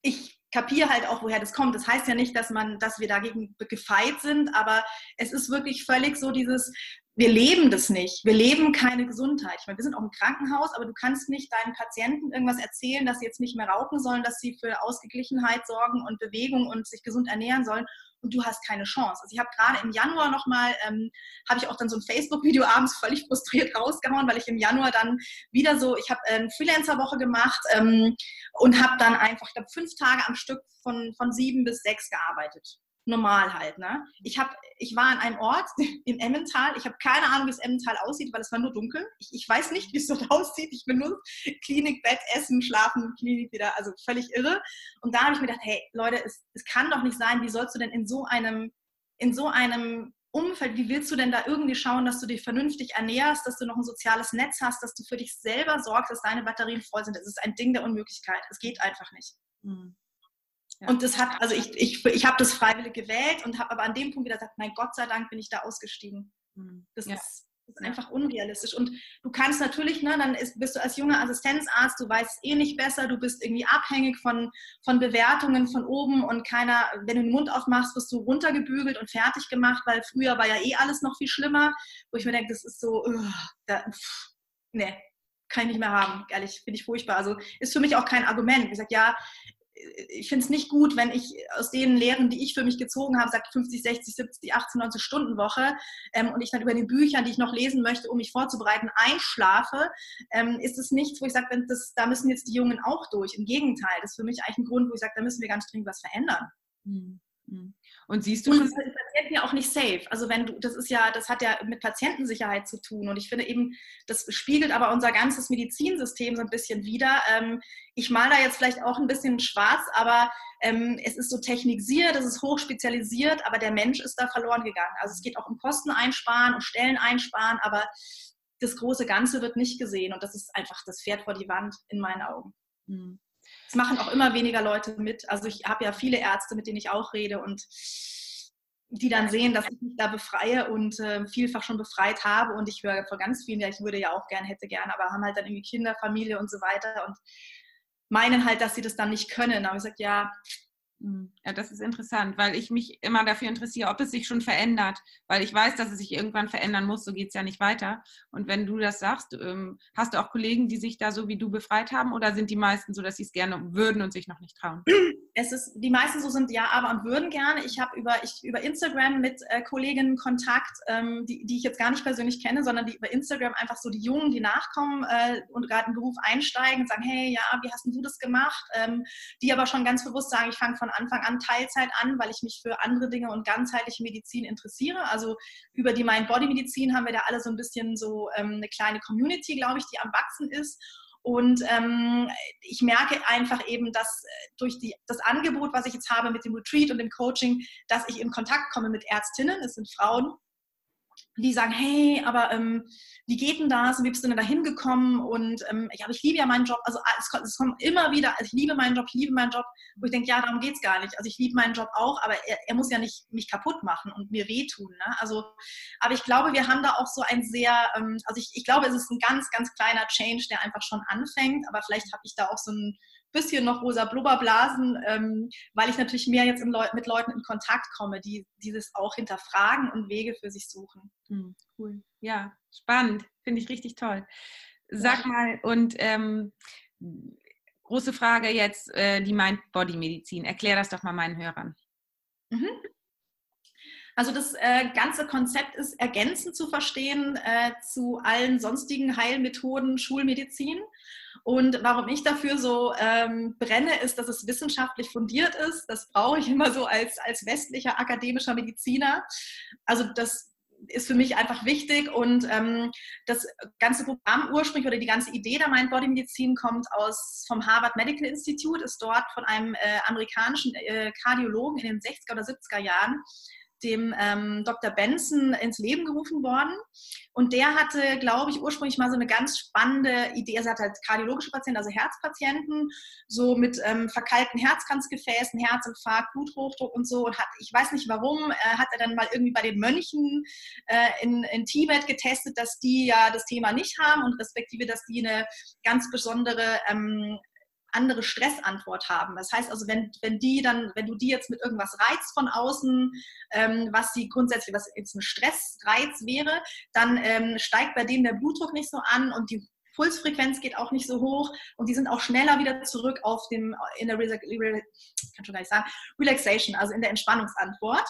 ich kapiere halt auch, woher das kommt. Das heißt ja nicht, dass man, dass wir dagegen gefeit sind, aber es ist wirklich völlig so dieses, wir leben das nicht. Wir leben keine Gesundheit. Ich meine, wir sind auch im Krankenhaus, aber du kannst nicht deinen Patienten irgendwas erzählen, dass sie jetzt nicht mehr rauchen sollen, dass sie für Ausgeglichenheit sorgen und Bewegung und sich gesund ernähren sollen. Und du hast keine Chance. Also ich habe gerade im Januar nochmal, ähm, habe ich auch dann so ein Facebook-Video abends völlig frustriert rausgehauen, weil ich im Januar dann wieder so, ich habe äh, eine Freelancer-Woche gemacht ähm, und habe dann einfach, ich glaube, fünf Tage am Stück von, von sieben bis sechs gearbeitet normal halt. Ne? Ich, hab, ich war an einem Ort in Emmental. Ich habe keine Ahnung, wie es Emmental aussieht, weil es war nur dunkel. Ich, ich weiß nicht, wie es dort aussieht. Ich bin nur Klinik, Bett, Essen, Schlafen, Klinik wieder. Also völlig irre. Und da habe ich mir gedacht, hey Leute, es, es kann doch nicht sein, wie sollst du denn in so einem, in so einem Umfeld, wie willst du denn da irgendwie schauen, dass du dich vernünftig ernährst, dass du noch ein soziales Netz hast, dass du für dich selber sorgst, dass deine Batterien voll sind? Das ist ein Ding der Unmöglichkeit. Es geht einfach nicht. Mhm. Und das hat, also ich, ich, ich habe das freiwillig gewählt und habe aber an dem Punkt wieder gesagt, mein Gott sei Dank bin ich da ausgestiegen. Hm. Das ja. ist, ist einfach unrealistisch. Und du kannst natürlich, ne, dann ist, bist du als junger Assistenzarzt, du weißt eh nicht besser, du bist irgendwie abhängig von, von Bewertungen von oben und keiner, wenn du den Mund aufmachst, wirst du runtergebügelt und fertig gemacht, weil früher war ja eh alles noch viel schlimmer, wo ich mir denke, das ist so, uh, da, pff, nee, kann ich nicht mehr haben, ehrlich, finde ich furchtbar. Also ist für mich auch kein Argument. Ich sage, ja, ich finde es nicht gut, wenn ich aus den Lehren, die ich für mich gezogen habe, sagt 50, 60, 70, 18, 19 Stunden Woche ähm, und ich dann über die Bücher, die ich noch lesen möchte, um mich vorzubereiten, einschlafe, ähm, ist es nichts, wo ich sage, da müssen jetzt die Jungen auch durch. Im Gegenteil, das ist für mich eigentlich ein Grund, wo ich sage, da müssen wir ganz dringend was verändern. Hm, hm. Und siehst du und, Patienten ja auch nicht safe. Also wenn du, das ist ja, das hat ja mit Patientensicherheit zu tun. Und ich finde eben, das spiegelt aber unser ganzes Medizinsystem so ein bisschen wider. Ähm, ich male da jetzt vielleicht auch ein bisschen schwarz, aber ähm, es ist so technisiert, es ist hochspezialisiert, aber der Mensch ist da verloren gegangen. Also es geht auch um Kosten einsparen und Stellen einsparen, aber das große Ganze wird nicht gesehen. Und das ist einfach das Pferd vor die Wand in meinen Augen. Mhm. Es machen auch immer weniger Leute mit. Also ich habe ja viele Ärzte, mit denen ich auch rede und die dann sehen, dass ich mich da befreie und äh, vielfach schon befreit habe. Und ich höre von ganz vielen, ja, ich würde ja auch gern, hätte gern, aber haben halt dann irgendwie Kinder, Familie und so weiter und meinen halt, dass sie das dann nicht können. Aber ich sage, ja. Ja, das ist interessant, weil ich mich immer dafür interessiere, ob es sich schon verändert, weil ich weiß, dass es sich irgendwann verändern muss, so geht es ja nicht weiter. Und wenn du das sagst, ähm, hast du auch Kollegen, die sich da so wie du befreit haben oder sind die meisten so, dass sie es gerne würden und sich noch nicht trauen? Es ist, die meisten so sind ja, aber und würden gerne. Ich habe über, ich, über Instagram mit äh, Kolleginnen Kontakt, ähm, die, die ich jetzt gar nicht persönlich kenne, sondern die über Instagram einfach so die Jungen, die nachkommen äh, und gerade im Beruf einsteigen, sagen, hey, ja, wie hast du das gemacht? Ähm, die aber schon ganz bewusst sagen, ich fange von Anfang an Teilzeit an, weil ich mich für andere Dinge und ganzheitliche Medizin interessiere. Also über die Mind-Body-Medizin haben wir da alle so ein bisschen so ähm, eine kleine Community, glaube ich, die am Wachsen ist. Und ähm, ich merke einfach eben, dass äh, durch die, das Angebot, was ich jetzt habe mit dem Retreat und dem Coaching, dass ich in Kontakt komme mit Ärztinnen, es sind Frauen, die sagen, hey, aber ähm, wie geht denn das? Und wie bist du denn da hingekommen? Und ähm, ja, aber ich liebe ja meinen Job, also es kommt, es kommt immer wieder, also ich liebe meinen Job, ich liebe meinen Job, wo ich denke, ja, darum geht es gar nicht, also ich liebe meinen Job auch, aber er, er, muss ja nicht mich kaputt machen und mir wehtun, ne? also, aber ich glaube, wir haben da auch so ein sehr, ähm, also ich, ich glaube, es ist ein ganz, ganz kleiner Change, der einfach schon anfängt, aber vielleicht habe ich da auch so ein bisschen noch rosa Blubberblasen, ähm, weil ich natürlich mehr jetzt Leu mit Leuten in Kontakt komme, die dieses auch hinterfragen und Wege für sich suchen. Mhm, cool. Ja, spannend. Finde ich richtig toll. Sag mal, und ähm, große Frage jetzt, äh, die Mind-Body-Medizin. Erklär das doch mal meinen Hörern. Mhm. Also das äh, ganze Konzept ist ergänzend zu verstehen äh, zu allen sonstigen Heilmethoden Schulmedizin. Und warum ich dafür so ähm, brenne, ist, dass es wissenschaftlich fundiert ist. Das brauche ich immer so als, als westlicher akademischer Mediziner. Also das ist für mich einfach wichtig und ähm, das ganze Programm ursprünglich oder die ganze Idee der Mind Body Medizin kommt aus vom Harvard Medical Institute, ist dort von einem äh, amerikanischen äh, Kardiologen in den 60er oder 70er Jahren dem ähm, Dr. Benson ins Leben gerufen worden. Und der hatte, glaube ich, ursprünglich mal so eine ganz spannende Idee. Er hat halt kardiologische Patienten, also Herzpatienten, so mit ähm, verkalkten Herzkranzgefäßen, Herzinfarkt, Bluthochdruck und so. Und hat, ich weiß nicht warum, äh, hat er dann mal irgendwie bei den Mönchen äh, in, in Tibet getestet, dass die ja das Thema nicht haben und respektive, dass die eine ganz besondere ähm, andere Stressantwort haben. Das heißt also, wenn, wenn die dann, wenn du die jetzt mit irgendwas reizt von außen, ähm, was sie grundsätzlich, was jetzt ein Stressreiz wäre, dann ähm, steigt bei denen der Blutdruck nicht so an und die Pulsfrequenz geht auch nicht so hoch und die sind auch schneller wieder zurück auf dem, in der schon gar nicht sagen, Relaxation, also in der Entspannungsantwort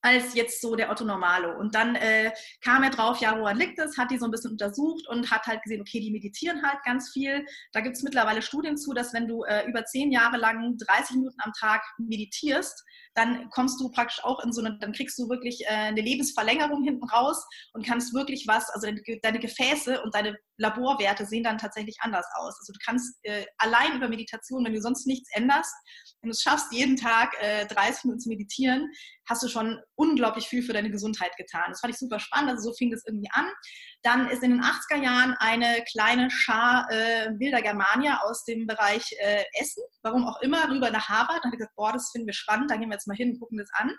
als jetzt so der Otto Normalo. Und dann äh, kam er drauf, ja, woran liegt es, hat die so ein bisschen untersucht und hat halt gesehen, okay, die meditieren halt ganz viel. Da gibt es mittlerweile Studien zu, dass wenn du äh, über zehn Jahre lang 30 Minuten am Tag meditierst, dann kommst du praktisch auch in so eine, dann kriegst du wirklich äh, eine Lebensverlängerung hinten raus und kannst wirklich was, also deine, deine, Gefäße und deine Laborwerte sehen dann tatsächlich anders aus. Also du kannst äh, allein über Meditation, wenn du sonst nichts änderst, wenn du es schaffst, jeden Tag äh, 30 Minuten zu meditieren, hast du schon unglaublich viel für deine Gesundheit getan. Das fand ich super spannend, also so fing das irgendwie an. Dann ist in den 80er Jahren eine kleine Schar äh, wilder Germanier aus dem Bereich äh, Essen, warum auch immer, rüber nach Harvard. Dann hat gesagt, boah, das finden wir spannend, da gehen wir jetzt mal hin und gucken das an.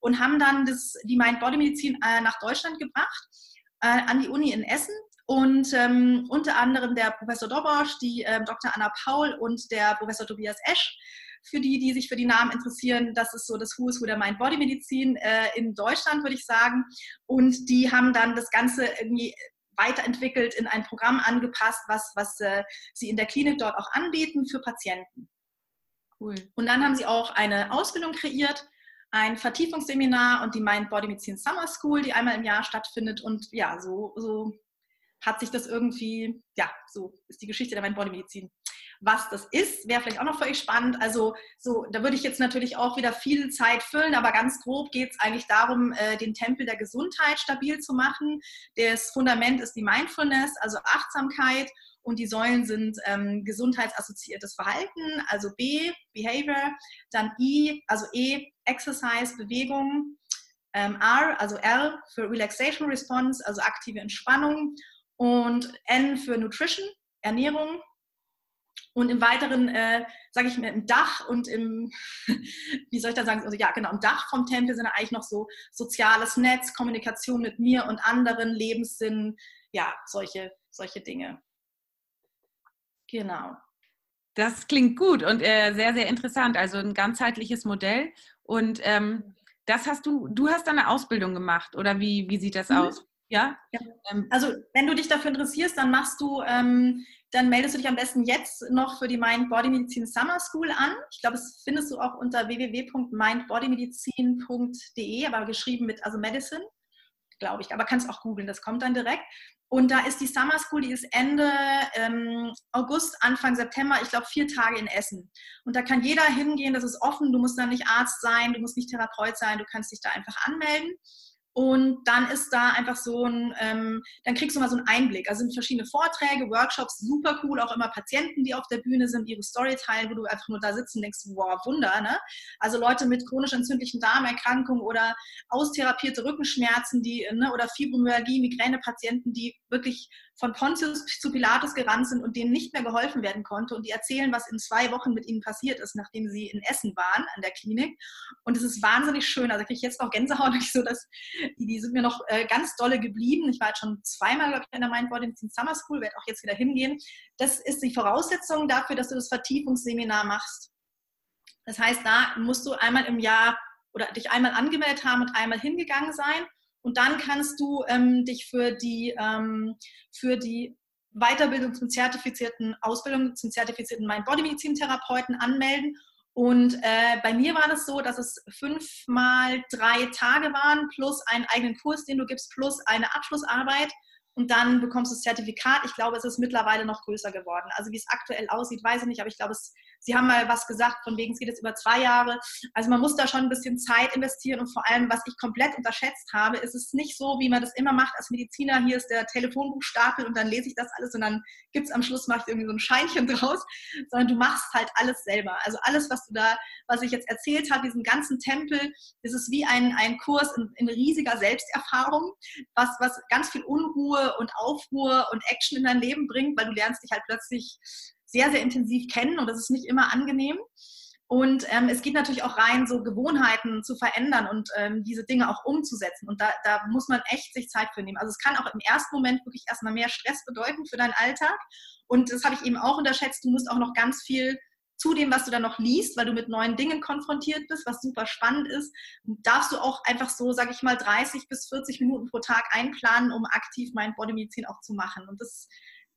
Und haben dann das, die Mind-Body-Medizin äh, nach Deutschland gebracht, äh, an die Uni in Essen. Und ähm, unter anderem der Professor Dobosch, die ähm, Dr. Anna Paul und der Professor Tobias Esch für die, die sich für die Namen interessieren. Das ist so das Who is Who der Mind-Body-Medizin äh, in Deutschland, würde ich sagen. Und die haben dann das Ganze irgendwie weiterentwickelt, in ein Programm angepasst, was, was äh, sie in der Klinik dort auch anbieten für Patienten. Cool. Und dann haben sie auch eine Ausbildung kreiert, ein Vertiefungsseminar und die Mind-Body-Medizin Summer School, die einmal im Jahr stattfindet. Und ja, so, so hat sich das irgendwie, ja, so ist die Geschichte der Mind-Body-Medizin. Was das ist, wäre vielleicht auch noch für euch spannend. Also so, da würde ich jetzt natürlich auch wieder viel Zeit füllen, aber ganz grob geht es eigentlich darum, äh, den Tempel der Gesundheit stabil zu machen. Das Fundament ist die Mindfulness, also Achtsamkeit und die Säulen sind ähm, gesundheitsassoziiertes Verhalten, also B, Behavior, dann I, also E, Exercise, Bewegung, ähm, R, also R für Relaxation Response, also aktive Entspannung und N für Nutrition, Ernährung. Und im Weiteren, äh, sage ich mir, im Dach und im, wie soll ich da sagen, also ja, genau, im Dach vom Tempel sind eigentlich noch so soziales Netz, Kommunikation mit mir und anderen, Lebenssinn, ja, solche, solche Dinge. Genau. Das klingt gut und äh, sehr, sehr interessant. Also ein ganzheitliches Modell. Und ähm, das hast du, du hast eine Ausbildung gemacht oder wie, wie sieht das mhm. aus? Ja? ja. Ähm, also wenn du dich dafür interessierst, dann machst du, ähm, dann meldest du dich am besten jetzt noch für die Mind Body Medizin Summer School an. Ich glaube, das findest du auch unter www.mindbodymedizin.de, aber geschrieben mit also Medicine, glaube ich. Aber kannst auch googeln, das kommt dann direkt. Und da ist die Summer School, die ist Ende ähm, August, Anfang September, ich glaube vier Tage in Essen. Und da kann jeder hingehen, das ist offen, du musst da nicht Arzt sein, du musst nicht Therapeut sein, du kannst dich da einfach anmelden. Und dann ist da einfach so ein, ähm, dann kriegst du mal so einen Einblick. Also sind verschiedene Vorträge, Workshops, super cool, auch immer Patienten, die auf der Bühne sind, ihre Story teilen, wo du einfach nur da sitzt und denkst, wow, Wunder, ne? Also Leute mit chronisch entzündlichen Darmerkrankungen oder austherapierte Rückenschmerzen, die, ne, oder Fibromyalgie, Migränepatienten, die wirklich von Pontius zu Pilatus gerannt sind und denen nicht mehr geholfen werden konnte. Und die erzählen, was in zwei Wochen mit ihnen passiert ist, nachdem sie in Essen waren, an der Klinik. Und es ist wahnsinnig schön. Also kriege ich jetzt noch Gänsehaut, so dass die, die sind mir noch äh, ganz dolle geblieben. Ich war jetzt schon zweimal, glaube ich, in der Mind Body Medicine Summer School, werde auch jetzt wieder hingehen. Das ist die Voraussetzung dafür, dass du das Vertiefungsseminar machst. Das heißt, da musst du einmal im Jahr oder dich einmal angemeldet haben und einmal hingegangen sein. Und dann kannst du ähm, dich für die, ähm, für die Weiterbildung zum zertifizierten Ausbildung zum zertifizierten Mind-Body-Medizin-Therapeuten anmelden. Und äh, bei mir war das so, dass es fünfmal drei Tage waren, plus einen eigenen Kurs, den du gibst, plus eine Abschlussarbeit und dann bekommst du das Zertifikat. Ich glaube, es ist mittlerweile noch größer geworden. Also wie es aktuell aussieht, weiß ich nicht, aber ich glaube, es, Sie haben mal was gesagt, von wegen es geht jetzt über zwei Jahre. Also man muss da schon ein bisschen Zeit investieren und vor allem, was ich komplett unterschätzt habe, ist es nicht so, wie man das immer macht als Mediziner. Hier ist der Telefonbuchstapel und dann lese ich das alles und dann gibt es am Schluss mache ich irgendwie so ein Scheinchen draus, sondern du machst halt alles selber. Also alles, was du da, was ich jetzt erzählt habe, diesen ganzen Tempel, das ist wie ein, ein Kurs in, in riesiger Selbsterfahrung, was, was ganz viel Unruhe und Aufruhr und Action in dein Leben bringt, weil du lernst dich halt plötzlich sehr, sehr intensiv kennen und das ist nicht immer angenehm. Und ähm, es geht natürlich auch rein, so Gewohnheiten zu verändern und ähm, diese Dinge auch umzusetzen. Und da, da muss man echt sich Zeit für nehmen. Also es kann auch im ersten Moment wirklich erstmal mehr Stress bedeuten für deinen Alltag. Und das habe ich eben auch unterschätzt. Du musst auch noch ganz viel zu dem, was du dann noch liest, weil du mit neuen Dingen konfrontiert bist, was super spannend ist, darfst du auch einfach so, sage ich mal, 30 bis 40 Minuten pro Tag einplanen, um aktiv mein Bodymedizin auch zu machen. Und das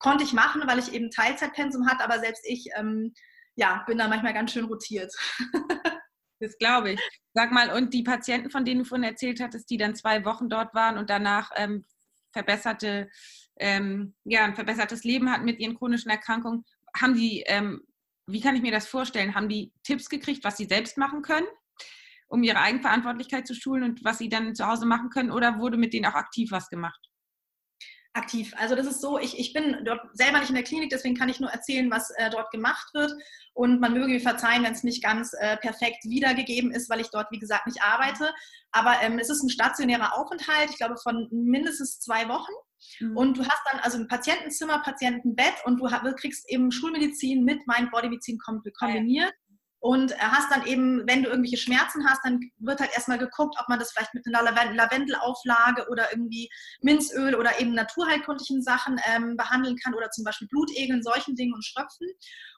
konnte ich machen, weil ich eben Teilzeitpensum hatte, aber selbst ich ähm, ja, bin da manchmal ganz schön rotiert. Das glaube ich. Sag mal, und die Patienten, von denen du vorhin erzählt hattest, die dann zwei Wochen dort waren und danach ähm, verbesserte, ähm, ja, ein verbessertes Leben hatten mit ihren chronischen Erkrankungen, haben die ähm, wie kann ich mir das vorstellen? Haben die Tipps gekriegt, was sie selbst machen können, um ihre Eigenverantwortlichkeit zu schulen und was sie dann zu Hause machen können? Oder wurde mit denen auch aktiv was gemacht? Aktiv. Also das ist so, ich, ich bin dort selber nicht in der Klinik, deswegen kann ich nur erzählen, was äh, dort gemacht wird. Und man möge mir verzeihen, wenn es nicht ganz äh, perfekt wiedergegeben ist, weil ich dort, wie gesagt, nicht arbeite. Aber ähm, es ist ein stationärer Aufenthalt, ich glaube, von mindestens zwei Wochen. Mhm. Und du hast dann also ein Patientenzimmer, Patientenbett und du kriegst eben Schulmedizin mit Mind-Body-Medizin kombiniert. Und hast dann eben, wenn du irgendwelche Schmerzen hast, dann wird halt erstmal geguckt, ob man das vielleicht mit einer Lavendelauflage oder irgendwie Minzöl oder eben naturheilkundlichen Sachen ähm, behandeln kann oder zum Beispiel Blutegeln, solchen Dingen und Schröpfen.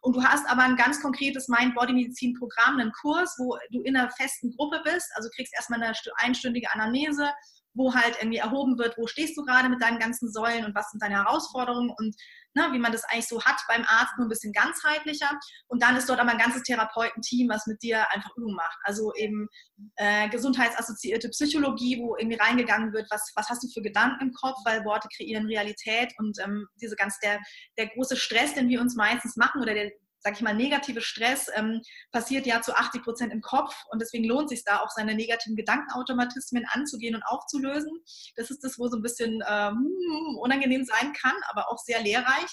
Und du hast aber ein ganz konkretes Mind-Body-Medizin-Programm, einen Kurs, wo du in einer festen Gruppe bist. Also kriegst erstmal eine einstündige Anamnese, wo halt irgendwie erhoben wird, wo stehst du gerade mit deinen ganzen Säulen und was sind deine Herausforderungen und ne, wie man das eigentlich so hat beim Arzt, nur ein bisschen ganzheitlicher. Und dann ist dort aber ein ganzes Therapeutenteam, was mit dir einfach Übungen macht. Also eben äh, gesundheitsassoziierte Psychologie, wo irgendwie reingegangen wird, was, was hast du für Gedanken im Kopf, weil Worte kreieren Realität und ähm, diese ganz der, der große Stress, den wir uns meistens machen oder der, sag ich mal, negative Stress ähm, passiert ja zu 80 Prozent im Kopf und deswegen lohnt sich da auch seine negativen Gedankenautomatismen anzugehen und aufzulösen. Das ist das, wo so ein bisschen ähm, unangenehm sein kann, aber auch sehr lehrreich.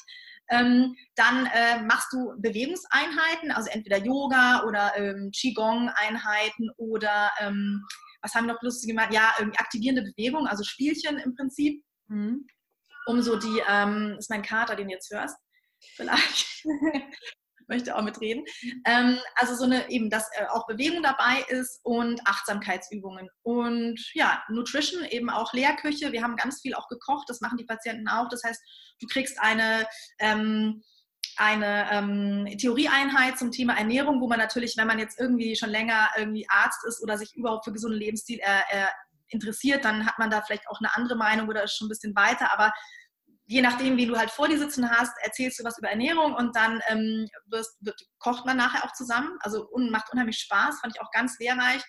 Ähm, dann äh, machst du Bewegungseinheiten, also entweder Yoga oder ähm, Qigong-Einheiten oder ähm, was haben wir noch lustig gemacht? Ja, irgendwie aktivierende Bewegung, also Spielchen im Prinzip. Mhm. Um so die, ähm, ist mein Kater, den du jetzt hörst, vielleicht. möchte auch mitreden. Ähm, also so eine eben, dass äh, auch Bewegung dabei ist und Achtsamkeitsübungen. Und ja, Nutrition, eben auch Lehrküche. Wir haben ganz viel auch gekocht, das machen die Patienten auch. Das heißt, du kriegst eine ähm, eine ähm, Theorieeinheit zum Thema Ernährung, wo man natürlich, wenn man jetzt irgendwie schon länger irgendwie Arzt ist oder sich überhaupt für gesunden Lebensstil äh, äh, interessiert, dann hat man da vielleicht auch eine andere Meinung oder ist schon ein bisschen weiter. Aber je nachdem, wie du halt vor dir sitzen hast, erzählst du was über Ernährung und dann ähm, wirst, wird, kocht man nachher auch zusammen. Also und macht unheimlich Spaß, fand ich auch ganz lehrreich.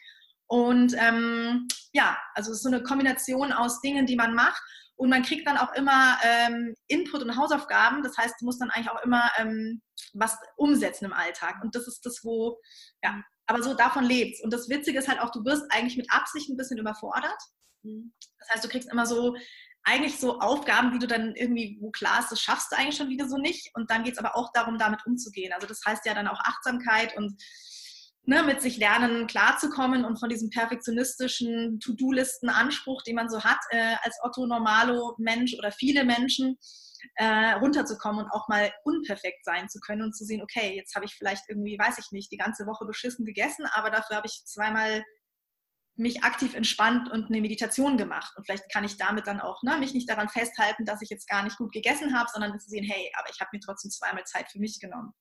Und ähm, ja, also es ist so eine Kombination aus Dingen, die man macht. Und man kriegt dann auch immer ähm, Input und Hausaufgaben. Das heißt, du musst dann eigentlich auch immer ähm, was umsetzen im Alltag. Und das ist das, wo, ja, aber so davon lebst. Und das Witzige ist halt auch, du wirst eigentlich mit Absicht ein bisschen überfordert. Mhm. Das heißt, du kriegst immer so eigentlich so Aufgaben, die du dann irgendwie, wo klar ist, das schaffst du eigentlich schon wieder so nicht. Und dann geht es aber auch darum, damit umzugehen. Also das heißt ja dann auch Achtsamkeit und ne, mit sich lernen, klarzukommen und von diesem perfektionistischen To-Do-Listen-Anspruch, den man so hat äh, als Otto Normalo Mensch oder viele Menschen, äh, runterzukommen und auch mal unperfekt sein zu können und zu sehen, okay, jetzt habe ich vielleicht irgendwie, weiß ich nicht, die ganze Woche beschissen gegessen, aber dafür habe ich zweimal mich aktiv entspannt und eine Meditation gemacht. Und vielleicht kann ich damit dann auch ne, mich nicht daran festhalten, dass ich jetzt gar nicht gut gegessen habe, sondern zu sehen, hey, aber ich habe mir trotzdem zweimal Zeit für mich genommen.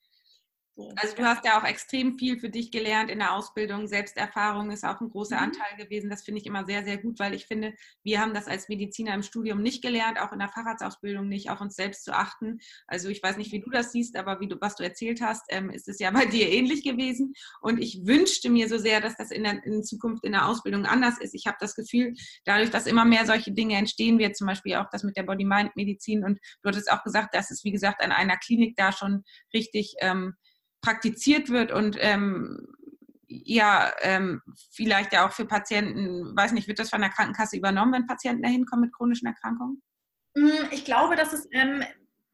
Also du hast ja auch extrem viel für dich gelernt in der Ausbildung. Selbsterfahrung ist auch ein großer mhm. Anteil gewesen. Das finde ich immer sehr, sehr gut, weil ich finde, wir haben das als Mediziner im Studium nicht gelernt, auch in der Facharztausbildung nicht, auf uns selbst zu achten. Also ich weiß nicht, wie du das siehst, aber wie du, was du erzählt hast, ähm, ist es ja bei dir ähnlich gewesen. Und ich wünschte mir so sehr, dass das in, der, in Zukunft in der Ausbildung anders ist. Ich habe das Gefühl, dadurch, dass immer mehr solche Dinge entstehen, wie zum Beispiel auch das mit der Body-Mind-Medizin und du hattest auch gesagt, dass es, wie gesagt, an einer Klinik da schon richtig ähm, praktiziert wird und ähm, ja, ähm, vielleicht ja auch für Patienten, weiß nicht, wird das von der Krankenkasse übernommen, wenn Patienten dahin kommen mit chronischen Erkrankungen? Hm, ich glaube, dass es ähm,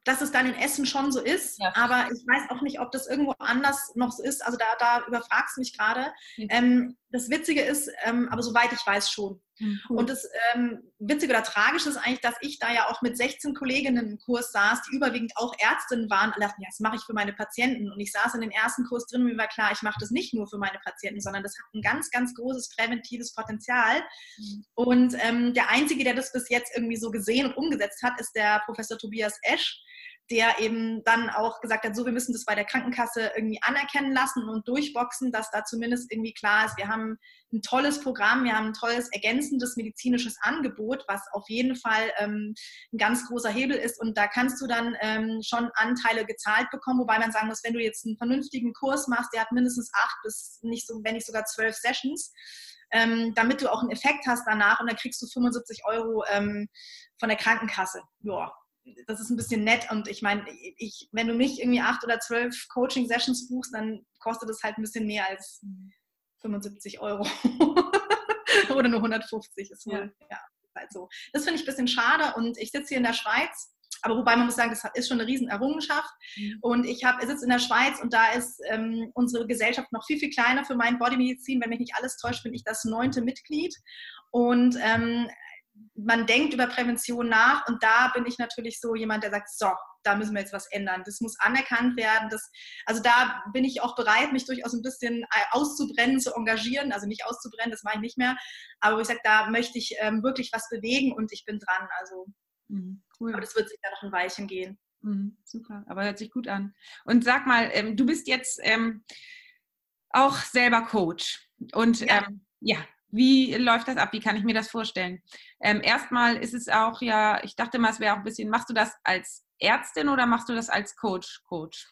dass es dann in Essen schon so ist, ja. aber ich weiß auch nicht, ob das irgendwo anders noch so ist. Also da, da überfragst du mich gerade. Mhm. Ähm, das Witzige ist, ähm, aber soweit ich weiß schon. Mhm. Und das ähm, Witzige oder Tragische ist eigentlich, dass ich da ja auch mit 16 Kolleginnen im Kurs saß, die überwiegend auch Ärztinnen waren und dachten, ja, das mache ich für meine Patienten. Und ich saß in dem ersten Kurs drin und mir war klar, ich mache das nicht nur für meine Patienten, sondern das hat ein ganz, ganz großes präventives Potenzial. Mhm. Und ähm, der Einzige, der das bis jetzt irgendwie so gesehen und umgesetzt hat, ist der Professor Tobias Esch der eben dann auch gesagt hat, so, wir müssen das bei der Krankenkasse irgendwie anerkennen lassen und durchboxen, dass da zumindest irgendwie klar ist, wir haben ein tolles Programm, wir haben ein tolles ergänzendes medizinisches Angebot, was auf jeden Fall ähm, ein ganz großer Hebel ist und da kannst du dann ähm, schon Anteile gezahlt bekommen, wobei man sagen muss, wenn du jetzt einen vernünftigen Kurs machst, der hat mindestens acht bis nicht so, wenn nicht sogar zwölf Sessions, ähm, damit du auch einen Effekt hast danach und dann kriegst du 75 Euro ähm, von der Krankenkasse. Ja, das ist ein bisschen nett und ich meine, ich, wenn du nicht irgendwie acht oder zwölf Coaching-Sessions buchst, dann kostet es halt ein bisschen mehr als 75 Euro oder nur 150 ist wohl, ja. ja halt so. Das finde ich ein bisschen schade und ich sitze hier in der Schweiz, aber wobei man muss sagen, das ist schon eine riesen Errungenschaft mhm. und ich, ich sitze in der Schweiz und da ist ähm, unsere Gesellschaft noch viel, viel kleiner für mein Bodymedizin, wenn mich nicht alles täuscht, bin ich das neunte Mitglied und ähm, man denkt über Prävention nach und da bin ich natürlich so jemand, der sagt, so, da müssen wir jetzt was ändern. Das muss anerkannt werden. Das, also da bin ich auch bereit, mich durchaus ein bisschen äh, auszubrennen, zu engagieren. Also nicht auszubrennen, das mache ich nicht mehr. Aber ich sage, da möchte ich ähm, wirklich was bewegen und ich bin dran. Also mhm, cool. Aber das wird sich da noch ein Weilchen gehen. Mhm, super, aber hört sich gut an. Und sag mal, ähm, du bist jetzt ähm, auch selber Coach. Und ja, ähm, ja wie läuft das ab? Wie kann ich mir das vorstellen? Ähm, erstmal ist es auch ja, ich dachte mal, es wäre auch ein bisschen, machst du das als Ärztin oder machst du das als Coach? Coach.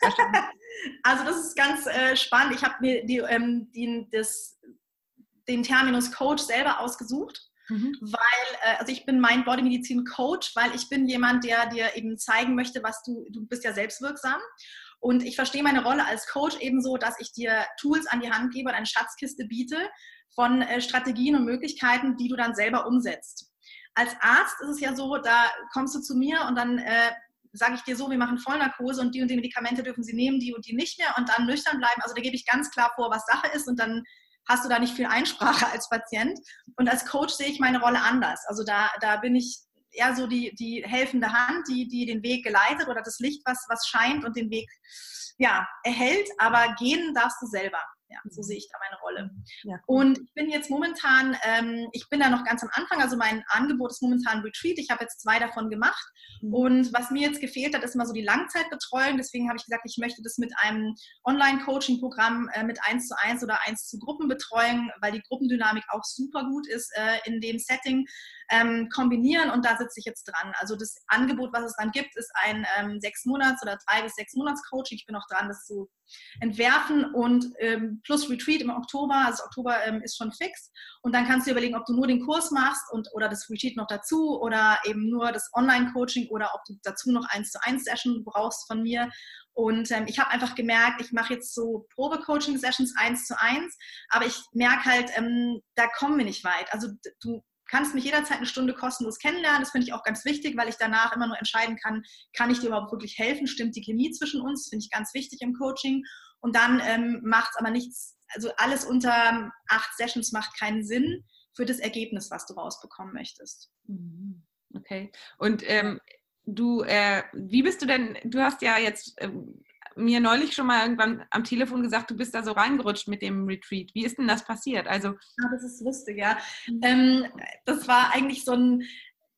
also das ist ganz äh, spannend. Ich habe mir die, ähm, die, das, den Terminus Coach selber ausgesucht. Mhm. Weil, äh, also ich bin mein Bodymedizin Coach, weil ich bin jemand, der dir eben zeigen möchte, was du, du bist ja selbstwirksam Und ich verstehe meine Rolle als Coach ebenso, dass ich dir Tools an die Hand gebe und eine Schatzkiste biete von äh, Strategien und Möglichkeiten, die du dann selber umsetzt. Als Arzt ist es ja so, da kommst du zu mir und dann äh, sage ich dir so, wir machen Vollnarkose und die und die Medikamente dürfen sie nehmen, die und die nicht mehr und dann nüchtern bleiben. Also da gebe ich ganz klar vor, was Sache ist und dann hast du da nicht viel Einsprache als Patient. Und als Coach sehe ich meine Rolle anders. Also da, da bin ich eher so die, die helfende Hand, die, die den Weg geleitet oder das Licht, was, was scheint und den Weg ja, erhält, aber gehen darfst du selber. Ja, so sehe ich da meine Rolle. Ja. Und ich bin jetzt momentan, ähm, ich bin da noch ganz am Anfang, also mein Angebot ist momentan Retreat. Ich habe jetzt zwei davon gemacht. Mhm. Und was mir jetzt gefehlt hat, ist immer so die Langzeitbetreuung. Deswegen habe ich gesagt, ich möchte das mit einem Online-Coaching-Programm äh, mit 1 zu 1 oder 1 zu Gruppenbetreuung, weil die Gruppendynamik auch super gut ist äh, in dem Setting ähm, kombinieren und da sitze ich jetzt dran. Also das Angebot, was es dann gibt, ist ein ähm, sechs Monats oder drei bis sechs Monats Coaching. Ich bin auch dran, das zu entwerfen und ähm, plus Retreat im Oktober. Also Oktober ähm, ist schon fix und dann kannst du überlegen, ob du nur den Kurs machst und oder das Retreat noch dazu oder eben nur das Online-Coaching oder ob du dazu noch eins zu eins Session brauchst von mir. Und ähm, ich habe einfach gemerkt, ich mache jetzt so Probe-Coaching-Sessions eins zu eins, aber ich merke halt, ähm, da kommen wir nicht weit. Also du kannst mich jederzeit eine Stunde kostenlos kennenlernen. Das finde ich auch ganz wichtig, weil ich danach immer nur entscheiden kann, kann ich dir überhaupt wirklich helfen? Stimmt die Chemie zwischen uns? Finde ich ganz wichtig im Coaching. Und dann ähm, macht es aber nichts, also alles unter acht Sessions macht keinen Sinn für das Ergebnis, was du rausbekommen möchtest. Mhm. Okay. Und ähm, du, äh, wie bist du denn, du hast ja jetzt ähm, mir neulich schon mal irgendwann am Telefon gesagt, du bist da so reingerutscht mit dem Retreat. Wie ist denn das passiert? Also, ja, das ist lustig, ja. Mhm. Ähm, das war eigentlich so ein,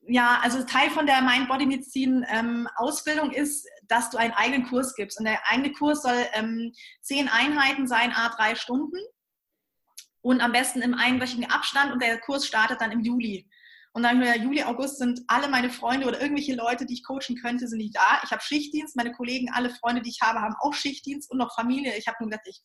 ja, also Teil von der Mind-Body-Medizin-Ausbildung ähm, ist, dass du einen eigenen Kurs gibst. Und der eigene Kurs soll ähm, zehn Einheiten sein, a drei Stunden. Und am besten im einwöchigen Abstand. Und der Kurs startet dann im Juli. Und dann im Juli, August sind alle meine Freunde oder irgendwelche Leute, die ich coachen könnte, sind nicht da. Ich habe Schichtdienst. Meine Kollegen, alle Freunde, die ich habe, haben auch Schichtdienst und noch Familie. Ich habe nur gedacht, ich,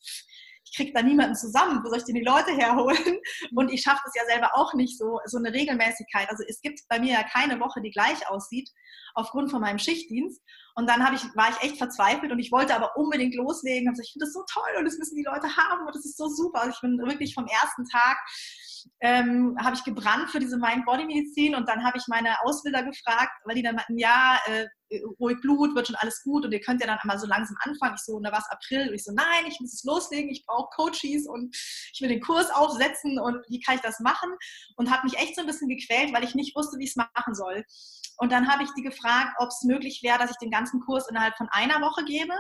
ich kriege da niemanden zusammen. Wo soll ich denn die Leute herholen? Und ich schaffe das ja selber auch nicht so, so eine Regelmäßigkeit. Also es gibt bei mir ja keine Woche, die gleich aussieht, aufgrund von meinem Schichtdienst. Und dann ich, war ich echt verzweifelt und ich wollte aber unbedingt loslegen. Und ich finde das so toll und das müssen die Leute haben und das ist so super. Also ich bin wirklich vom ersten Tag ähm, habe ich gebrannt für diese Mind-Body-Medizin und dann habe ich meine Ausbilder gefragt, weil die dann meinten, ja, äh, ruhig Blut, wird schon alles gut und ihr könnt ja dann einmal so langsam anfangen. Ich so, na was, April? Und ich so, nein, ich muss es loslegen, ich brauche Coaches und ich will den Kurs aufsetzen und wie kann ich das machen? Und habe mich echt so ein bisschen gequält, weil ich nicht wusste, wie ich es machen soll. Und dann habe ich die gefragt, ob es möglich wäre, dass ich den ganzen Kurs innerhalb von einer Woche gebe.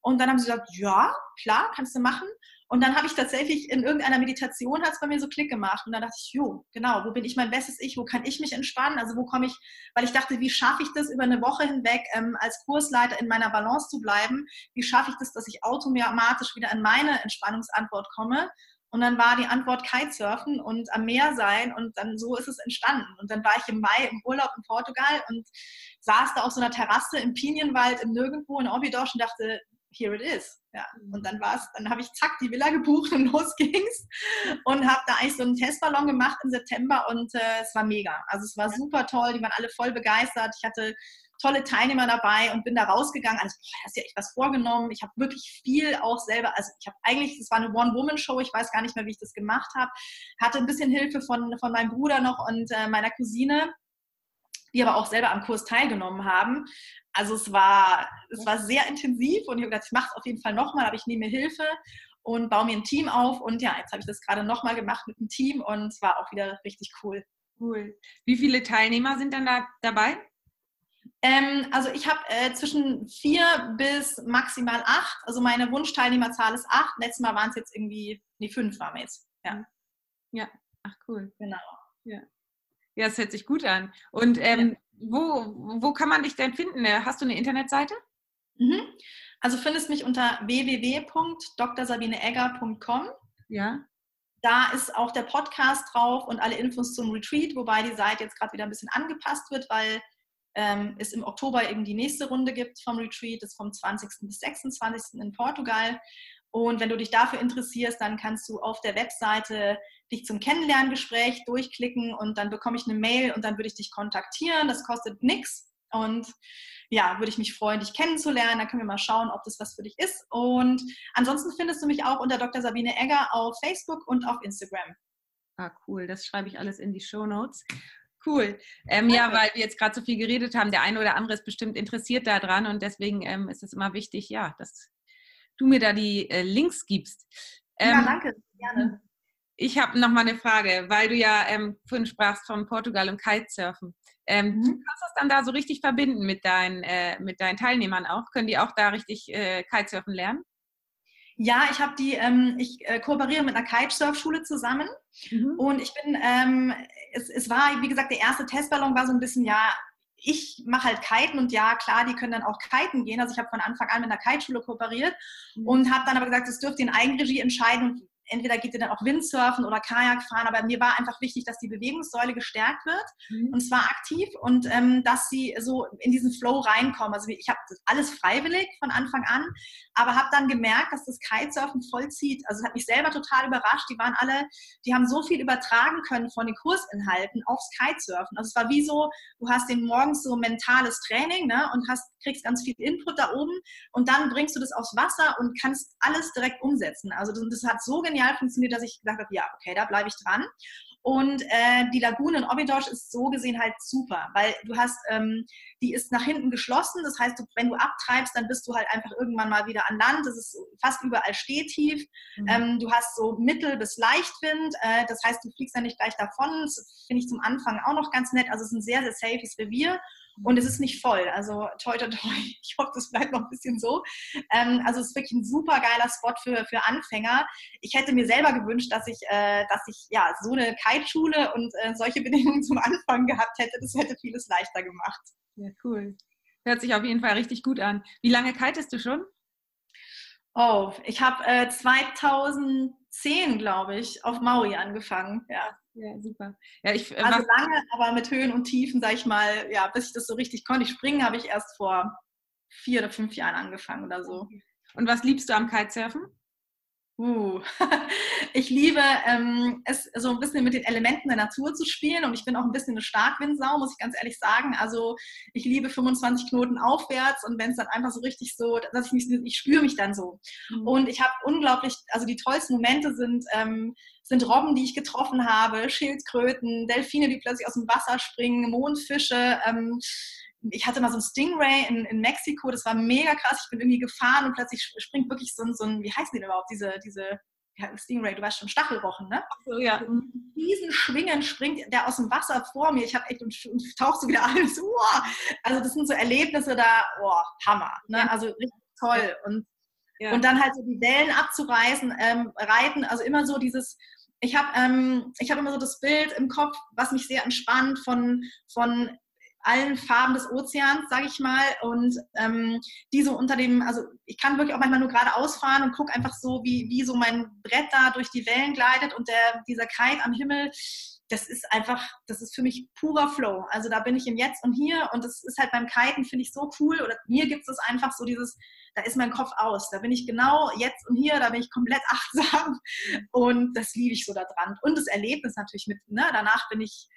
Und dann haben sie gesagt, ja, klar, kannst du machen. Und dann habe ich tatsächlich in irgendeiner Meditation hat es bei mir so Klick gemacht. Und dann dachte ich, jo, genau, wo bin ich mein bestes Ich? Wo kann ich mich entspannen? Also wo komme ich, weil ich dachte, wie schaffe ich das über eine Woche hinweg ähm, als Kursleiter in meiner Balance zu bleiben? Wie schaffe ich das, dass ich automatisch wieder in meine Entspannungsantwort komme? Und dann war die Antwort Kitesurfen und am Meer sein und dann so ist es entstanden. Und dann war ich im Mai im Urlaub in Portugal und saß da auf so einer Terrasse im Pinienwald im Nirgendwo in Obidos und dachte, here it is. Ja. Und dann war es, dann habe ich zack die Villa gebucht und los ging's und habe da eigentlich so einen Testballon gemacht im September und äh, es war mega. Also es war super toll, die waren alle voll begeistert. Ich hatte tolle Teilnehmer dabei und bin da rausgegangen. Also, boah, hast ja echt was vorgenommen. Ich habe wirklich viel auch selber, also ich habe eigentlich, es war eine One-Woman-Show, ich weiß gar nicht mehr, wie ich das gemacht habe. Hatte ein bisschen Hilfe von, von meinem Bruder noch und äh, meiner Cousine die aber auch selber am Kurs teilgenommen haben. Also es war, es war sehr intensiv und ich habe gedacht, ich mache es auf jeden Fall nochmal, aber ich nehme mir Hilfe und baue mir ein Team auf. Und ja, jetzt habe ich das gerade nochmal gemacht mit einem Team und es war auch wieder richtig cool. Cool. Wie viele Teilnehmer sind dann da dabei? Ähm, also ich habe äh, zwischen vier bis maximal acht. Also meine Wunschteilnehmerzahl ist acht. Letztes Mal waren es jetzt irgendwie, nee, fünf waren wir jetzt. Ja. Ja, ach cool. Genau. Ja. Ja, es hört sich gut an. Und ähm, wo, wo kann man dich denn finden? Hast du eine Internetseite? Mhm. Also findest mich unter www.drsabineegger.com. Ja. Da ist auch der Podcast drauf und alle Infos zum Retreat, wobei die Seite jetzt gerade wieder ein bisschen angepasst wird, weil ähm, es im Oktober eben die nächste Runde gibt vom Retreat, das ist vom 20. bis 26. in Portugal. Und wenn du dich dafür interessierst, dann kannst du auf der Webseite dich zum Kennenlerngespräch durchklicken und dann bekomme ich eine Mail und dann würde ich dich kontaktieren. Das kostet nichts. Und ja, würde ich mich freuen, dich kennenzulernen. Dann können wir mal schauen, ob das was für dich ist. Und ansonsten findest du mich auch unter Dr. Sabine Egger auf Facebook und auf Instagram. Ah, cool. Das schreibe ich alles in die Show Notes. Cool. Ähm, ja, weil wir jetzt gerade so viel geredet haben, der eine oder andere ist bestimmt interessiert daran und deswegen ähm, ist es immer wichtig, ja, dass du mir da die äh, Links gibst. Ähm, ja, danke. Gerne. Ich habe noch mal eine Frage, weil du ja ähm, vorhin sprachst von Portugal und Kitesurfen. Ähm, mhm. Du kannst das dann da so richtig verbinden mit, dein, äh, mit deinen Teilnehmern auch? Können die auch da richtig äh, Kitesurfen lernen? Ja, ich habe die, ähm, ich äh, kooperiere mit einer Kitesurf-Schule zusammen mhm. und ich bin, ähm, es, es war, wie gesagt, der erste Testballon war so ein bisschen, ja, ich mache halt Kiten und ja, klar, die können dann auch Kiten gehen. Also ich habe von Anfang an mit einer Kiteschule kooperiert mhm. und habe dann aber gesagt, das dürft ihr in Eigenregie entscheiden und entweder geht ihr dann auch Windsurfen oder Kajak fahren, aber mir war einfach wichtig, dass die Bewegungssäule gestärkt wird mhm. und zwar aktiv und ähm, dass sie so in diesen Flow reinkommen. Also ich habe alles freiwillig von Anfang an, aber habe dann gemerkt, dass das Kitesurfen vollzieht. Also es hat mich selber total überrascht. Die waren alle, die haben so viel übertragen können von den Kursinhalten aufs Kitesurfen. Also es war wie so, du hast den morgens so mentales Training ne, und hast, kriegst ganz viel Input da oben und dann bringst du das aufs Wasser und kannst alles direkt umsetzen. Also das, das hat so genial genial funktioniert, dass ich gesagt habe, ja, okay, da bleibe ich dran. Und äh, die Lagune in Obidosh ist so gesehen halt super, weil du hast, ähm, die ist nach hinten geschlossen. Das heißt, du, wenn du abtreibst, dann bist du halt einfach irgendwann mal wieder an Land. Das ist fast überall stehtief. Mhm. Ähm, du hast so Mittel- bis Leichtwind. Äh, das heißt, du fliegst ja nicht gleich davon. Das finde ich zum Anfang auch noch ganz nett. Also es ist ein sehr, sehr safes Revier und es ist nicht voll. Also toi, toi, toi, ich hoffe, das bleibt noch ein bisschen so. Ähm, also es ist wirklich ein super geiler Spot für, für Anfänger. Ich hätte mir selber gewünscht, dass ich, äh, dass ich ja so eine Kiteschule und äh, solche Bedingungen zum Anfang gehabt hätte. Das hätte vieles leichter gemacht. Ja, cool. Hört sich auf jeden Fall richtig gut an. Wie lange kitest du schon? Oh, ich habe äh, 2010, glaube ich, auf Maui angefangen. Ja. Ja, super. Ja, ich, äh, also lange, aber mit Höhen und Tiefen, sage ich mal, ja, bis ich das so richtig konnte. Ich springen habe ich erst vor vier oder fünf Jahren angefangen oder so. Und was liebst du am Kitesurfen? Uh, ich liebe ähm, es so ein bisschen mit den Elementen der Natur zu spielen und ich bin auch ein bisschen eine Starkwindsau, muss ich ganz ehrlich sagen. Also ich liebe 25 Knoten aufwärts und wenn es dann einfach so richtig so, dass ich mich, ich spüre mich dann so. Mhm. Und ich habe unglaublich, also die tollsten Momente sind, ähm, sind Robben, die ich getroffen habe, Schildkröten, Delfine, die plötzlich aus dem Wasser springen, Mondfische. Ähm, ich hatte mal so ein Stingray in, in Mexiko, das war mega krass. Ich bin irgendwie gefahren und plötzlich springt wirklich so ein, so ein wie heißen die denn überhaupt, diese, diese ja, Stingray, du weißt schon, Stachelrochen, ne? Ach so, ja. diesen Schwingen springt der aus dem Wasser vor mir. Ich habe echt und, und tauchst so wieder alles. So, oh. Also das sind so Erlebnisse da, oh, Hammer. Ne? Also richtig toll. Und, ja. und dann halt so die Wellen abzureißen, ähm, reiten, also immer so dieses, ich habe ähm, hab immer so das Bild im Kopf, was mich sehr entspannt von, von allen Farben des Ozeans, sage ich mal. Und ähm, die so unter dem, also ich kann wirklich auch manchmal nur geradeaus fahren und gucke einfach so, wie, wie so mein Brett da durch die Wellen gleitet und der, dieser Kite am Himmel. Das ist einfach, das ist für mich purer Flow. Also da bin ich im Jetzt und Hier und das ist halt beim Kiten, finde ich so cool. Oder mir gibt es einfach so dieses, da ist mein Kopf aus. Da bin ich genau jetzt und hier, da bin ich komplett achtsam und das liebe ich so da dran. Und das Erlebnis natürlich mit, ne? danach bin ich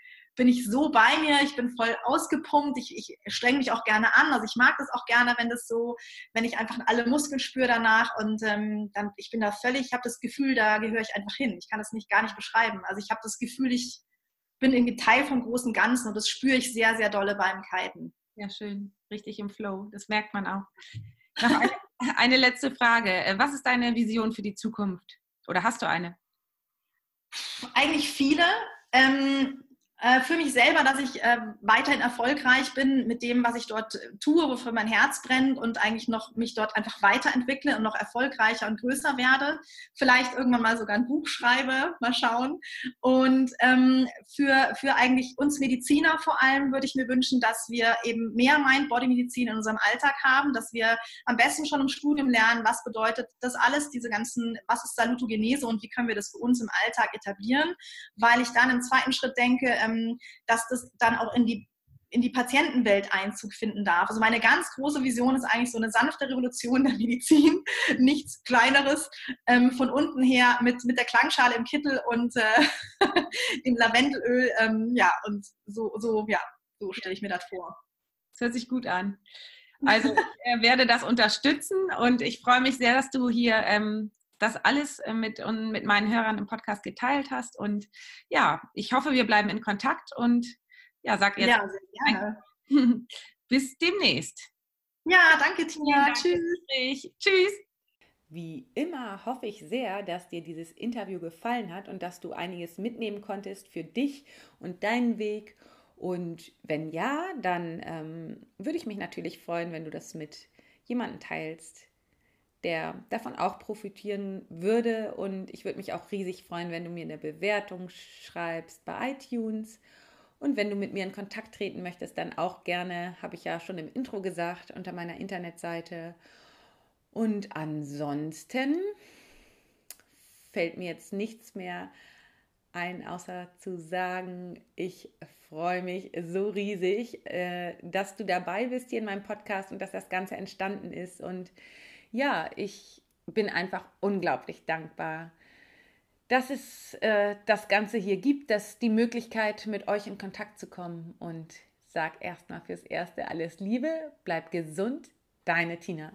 bin ich so bei mir, ich bin voll ausgepumpt, ich, ich streng mich auch gerne an. Also ich mag das auch gerne, wenn das so, wenn ich einfach alle Muskeln spüre danach und ähm, dann, ich bin da völlig, ich habe das Gefühl, da gehöre ich einfach hin. Ich kann das nicht gar nicht beschreiben. Also ich habe das Gefühl, ich bin irgendwie Teil vom großen Ganzen und das spüre ich sehr, sehr dolle beim Kiten. Ja, schön. Richtig im Flow. Das merkt man auch. Eine, eine letzte Frage. Äh, was ist deine Vision für die Zukunft? Oder hast du eine? Eigentlich viele. Ähm, äh, für mich selber, dass ich äh, weiterhin erfolgreich bin mit dem, was ich dort tue, wofür mein Herz brennt und eigentlich noch mich dort einfach weiterentwickle und noch erfolgreicher und größer werde. Vielleicht irgendwann mal sogar ein Buch schreibe, mal schauen. Und ähm, für, für eigentlich uns Mediziner vor allem würde ich mir wünschen, dass wir eben mehr Mind-Body-Medizin in unserem Alltag haben, dass wir am besten schon im Studium lernen, was bedeutet das alles, diese ganzen, was ist Salutogenese und wie können wir das für uns im Alltag etablieren, weil ich dann im zweiten Schritt denke, ähm, dass das dann auch in die in die Patientenwelt Einzug finden darf. Also meine ganz große Vision ist eigentlich so eine sanfte Revolution der Medizin, nichts Kleineres, ähm, von unten her mit, mit der Klangschale im Kittel und äh, dem Lavendelöl, ähm, ja, und so, so, ja, so stelle ich mir das vor. hört sich gut an. Also ich äh, werde das unterstützen und ich freue mich sehr, dass du hier ähm, das alles äh, mit, und mit meinen Hörern im Podcast geteilt hast. Und ja, ich hoffe, wir bleiben in Kontakt und ja, sag jetzt ja, sehr gerne. bis demnächst. Ja, danke, Tina. Dank Tschüss. Tschüss. Wie immer hoffe ich sehr, dass dir dieses Interview gefallen hat und dass du einiges mitnehmen konntest für dich und deinen Weg. Und wenn ja, dann ähm, würde ich mich natürlich freuen, wenn du das mit jemandem teilst, der davon auch profitieren würde. Und ich würde mich auch riesig freuen, wenn du mir eine Bewertung schreibst bei iTunes. Und wenn du mit mir in Kontakt treten möchtest, dann auch gerne, habe ich ja schon im Intro gesagt, unter meiner Internetseite. Und ansonsten fällt mir jetzt nichts mehr ein, außer zu sagen, ich freue mich so riesig, äh, dass du dabei bist hier in meinem Podcast und dass das Ganze entstanden ist. Und ja, ich bin einfach unglaublich dankbar, dass es äh, das Ganze hier gibt, dass die Möglichkeit, mit euch in Kontakt zu kommen. Und sag erstmal fürs Erste alles Liebe, bleib gesund, deine Tina.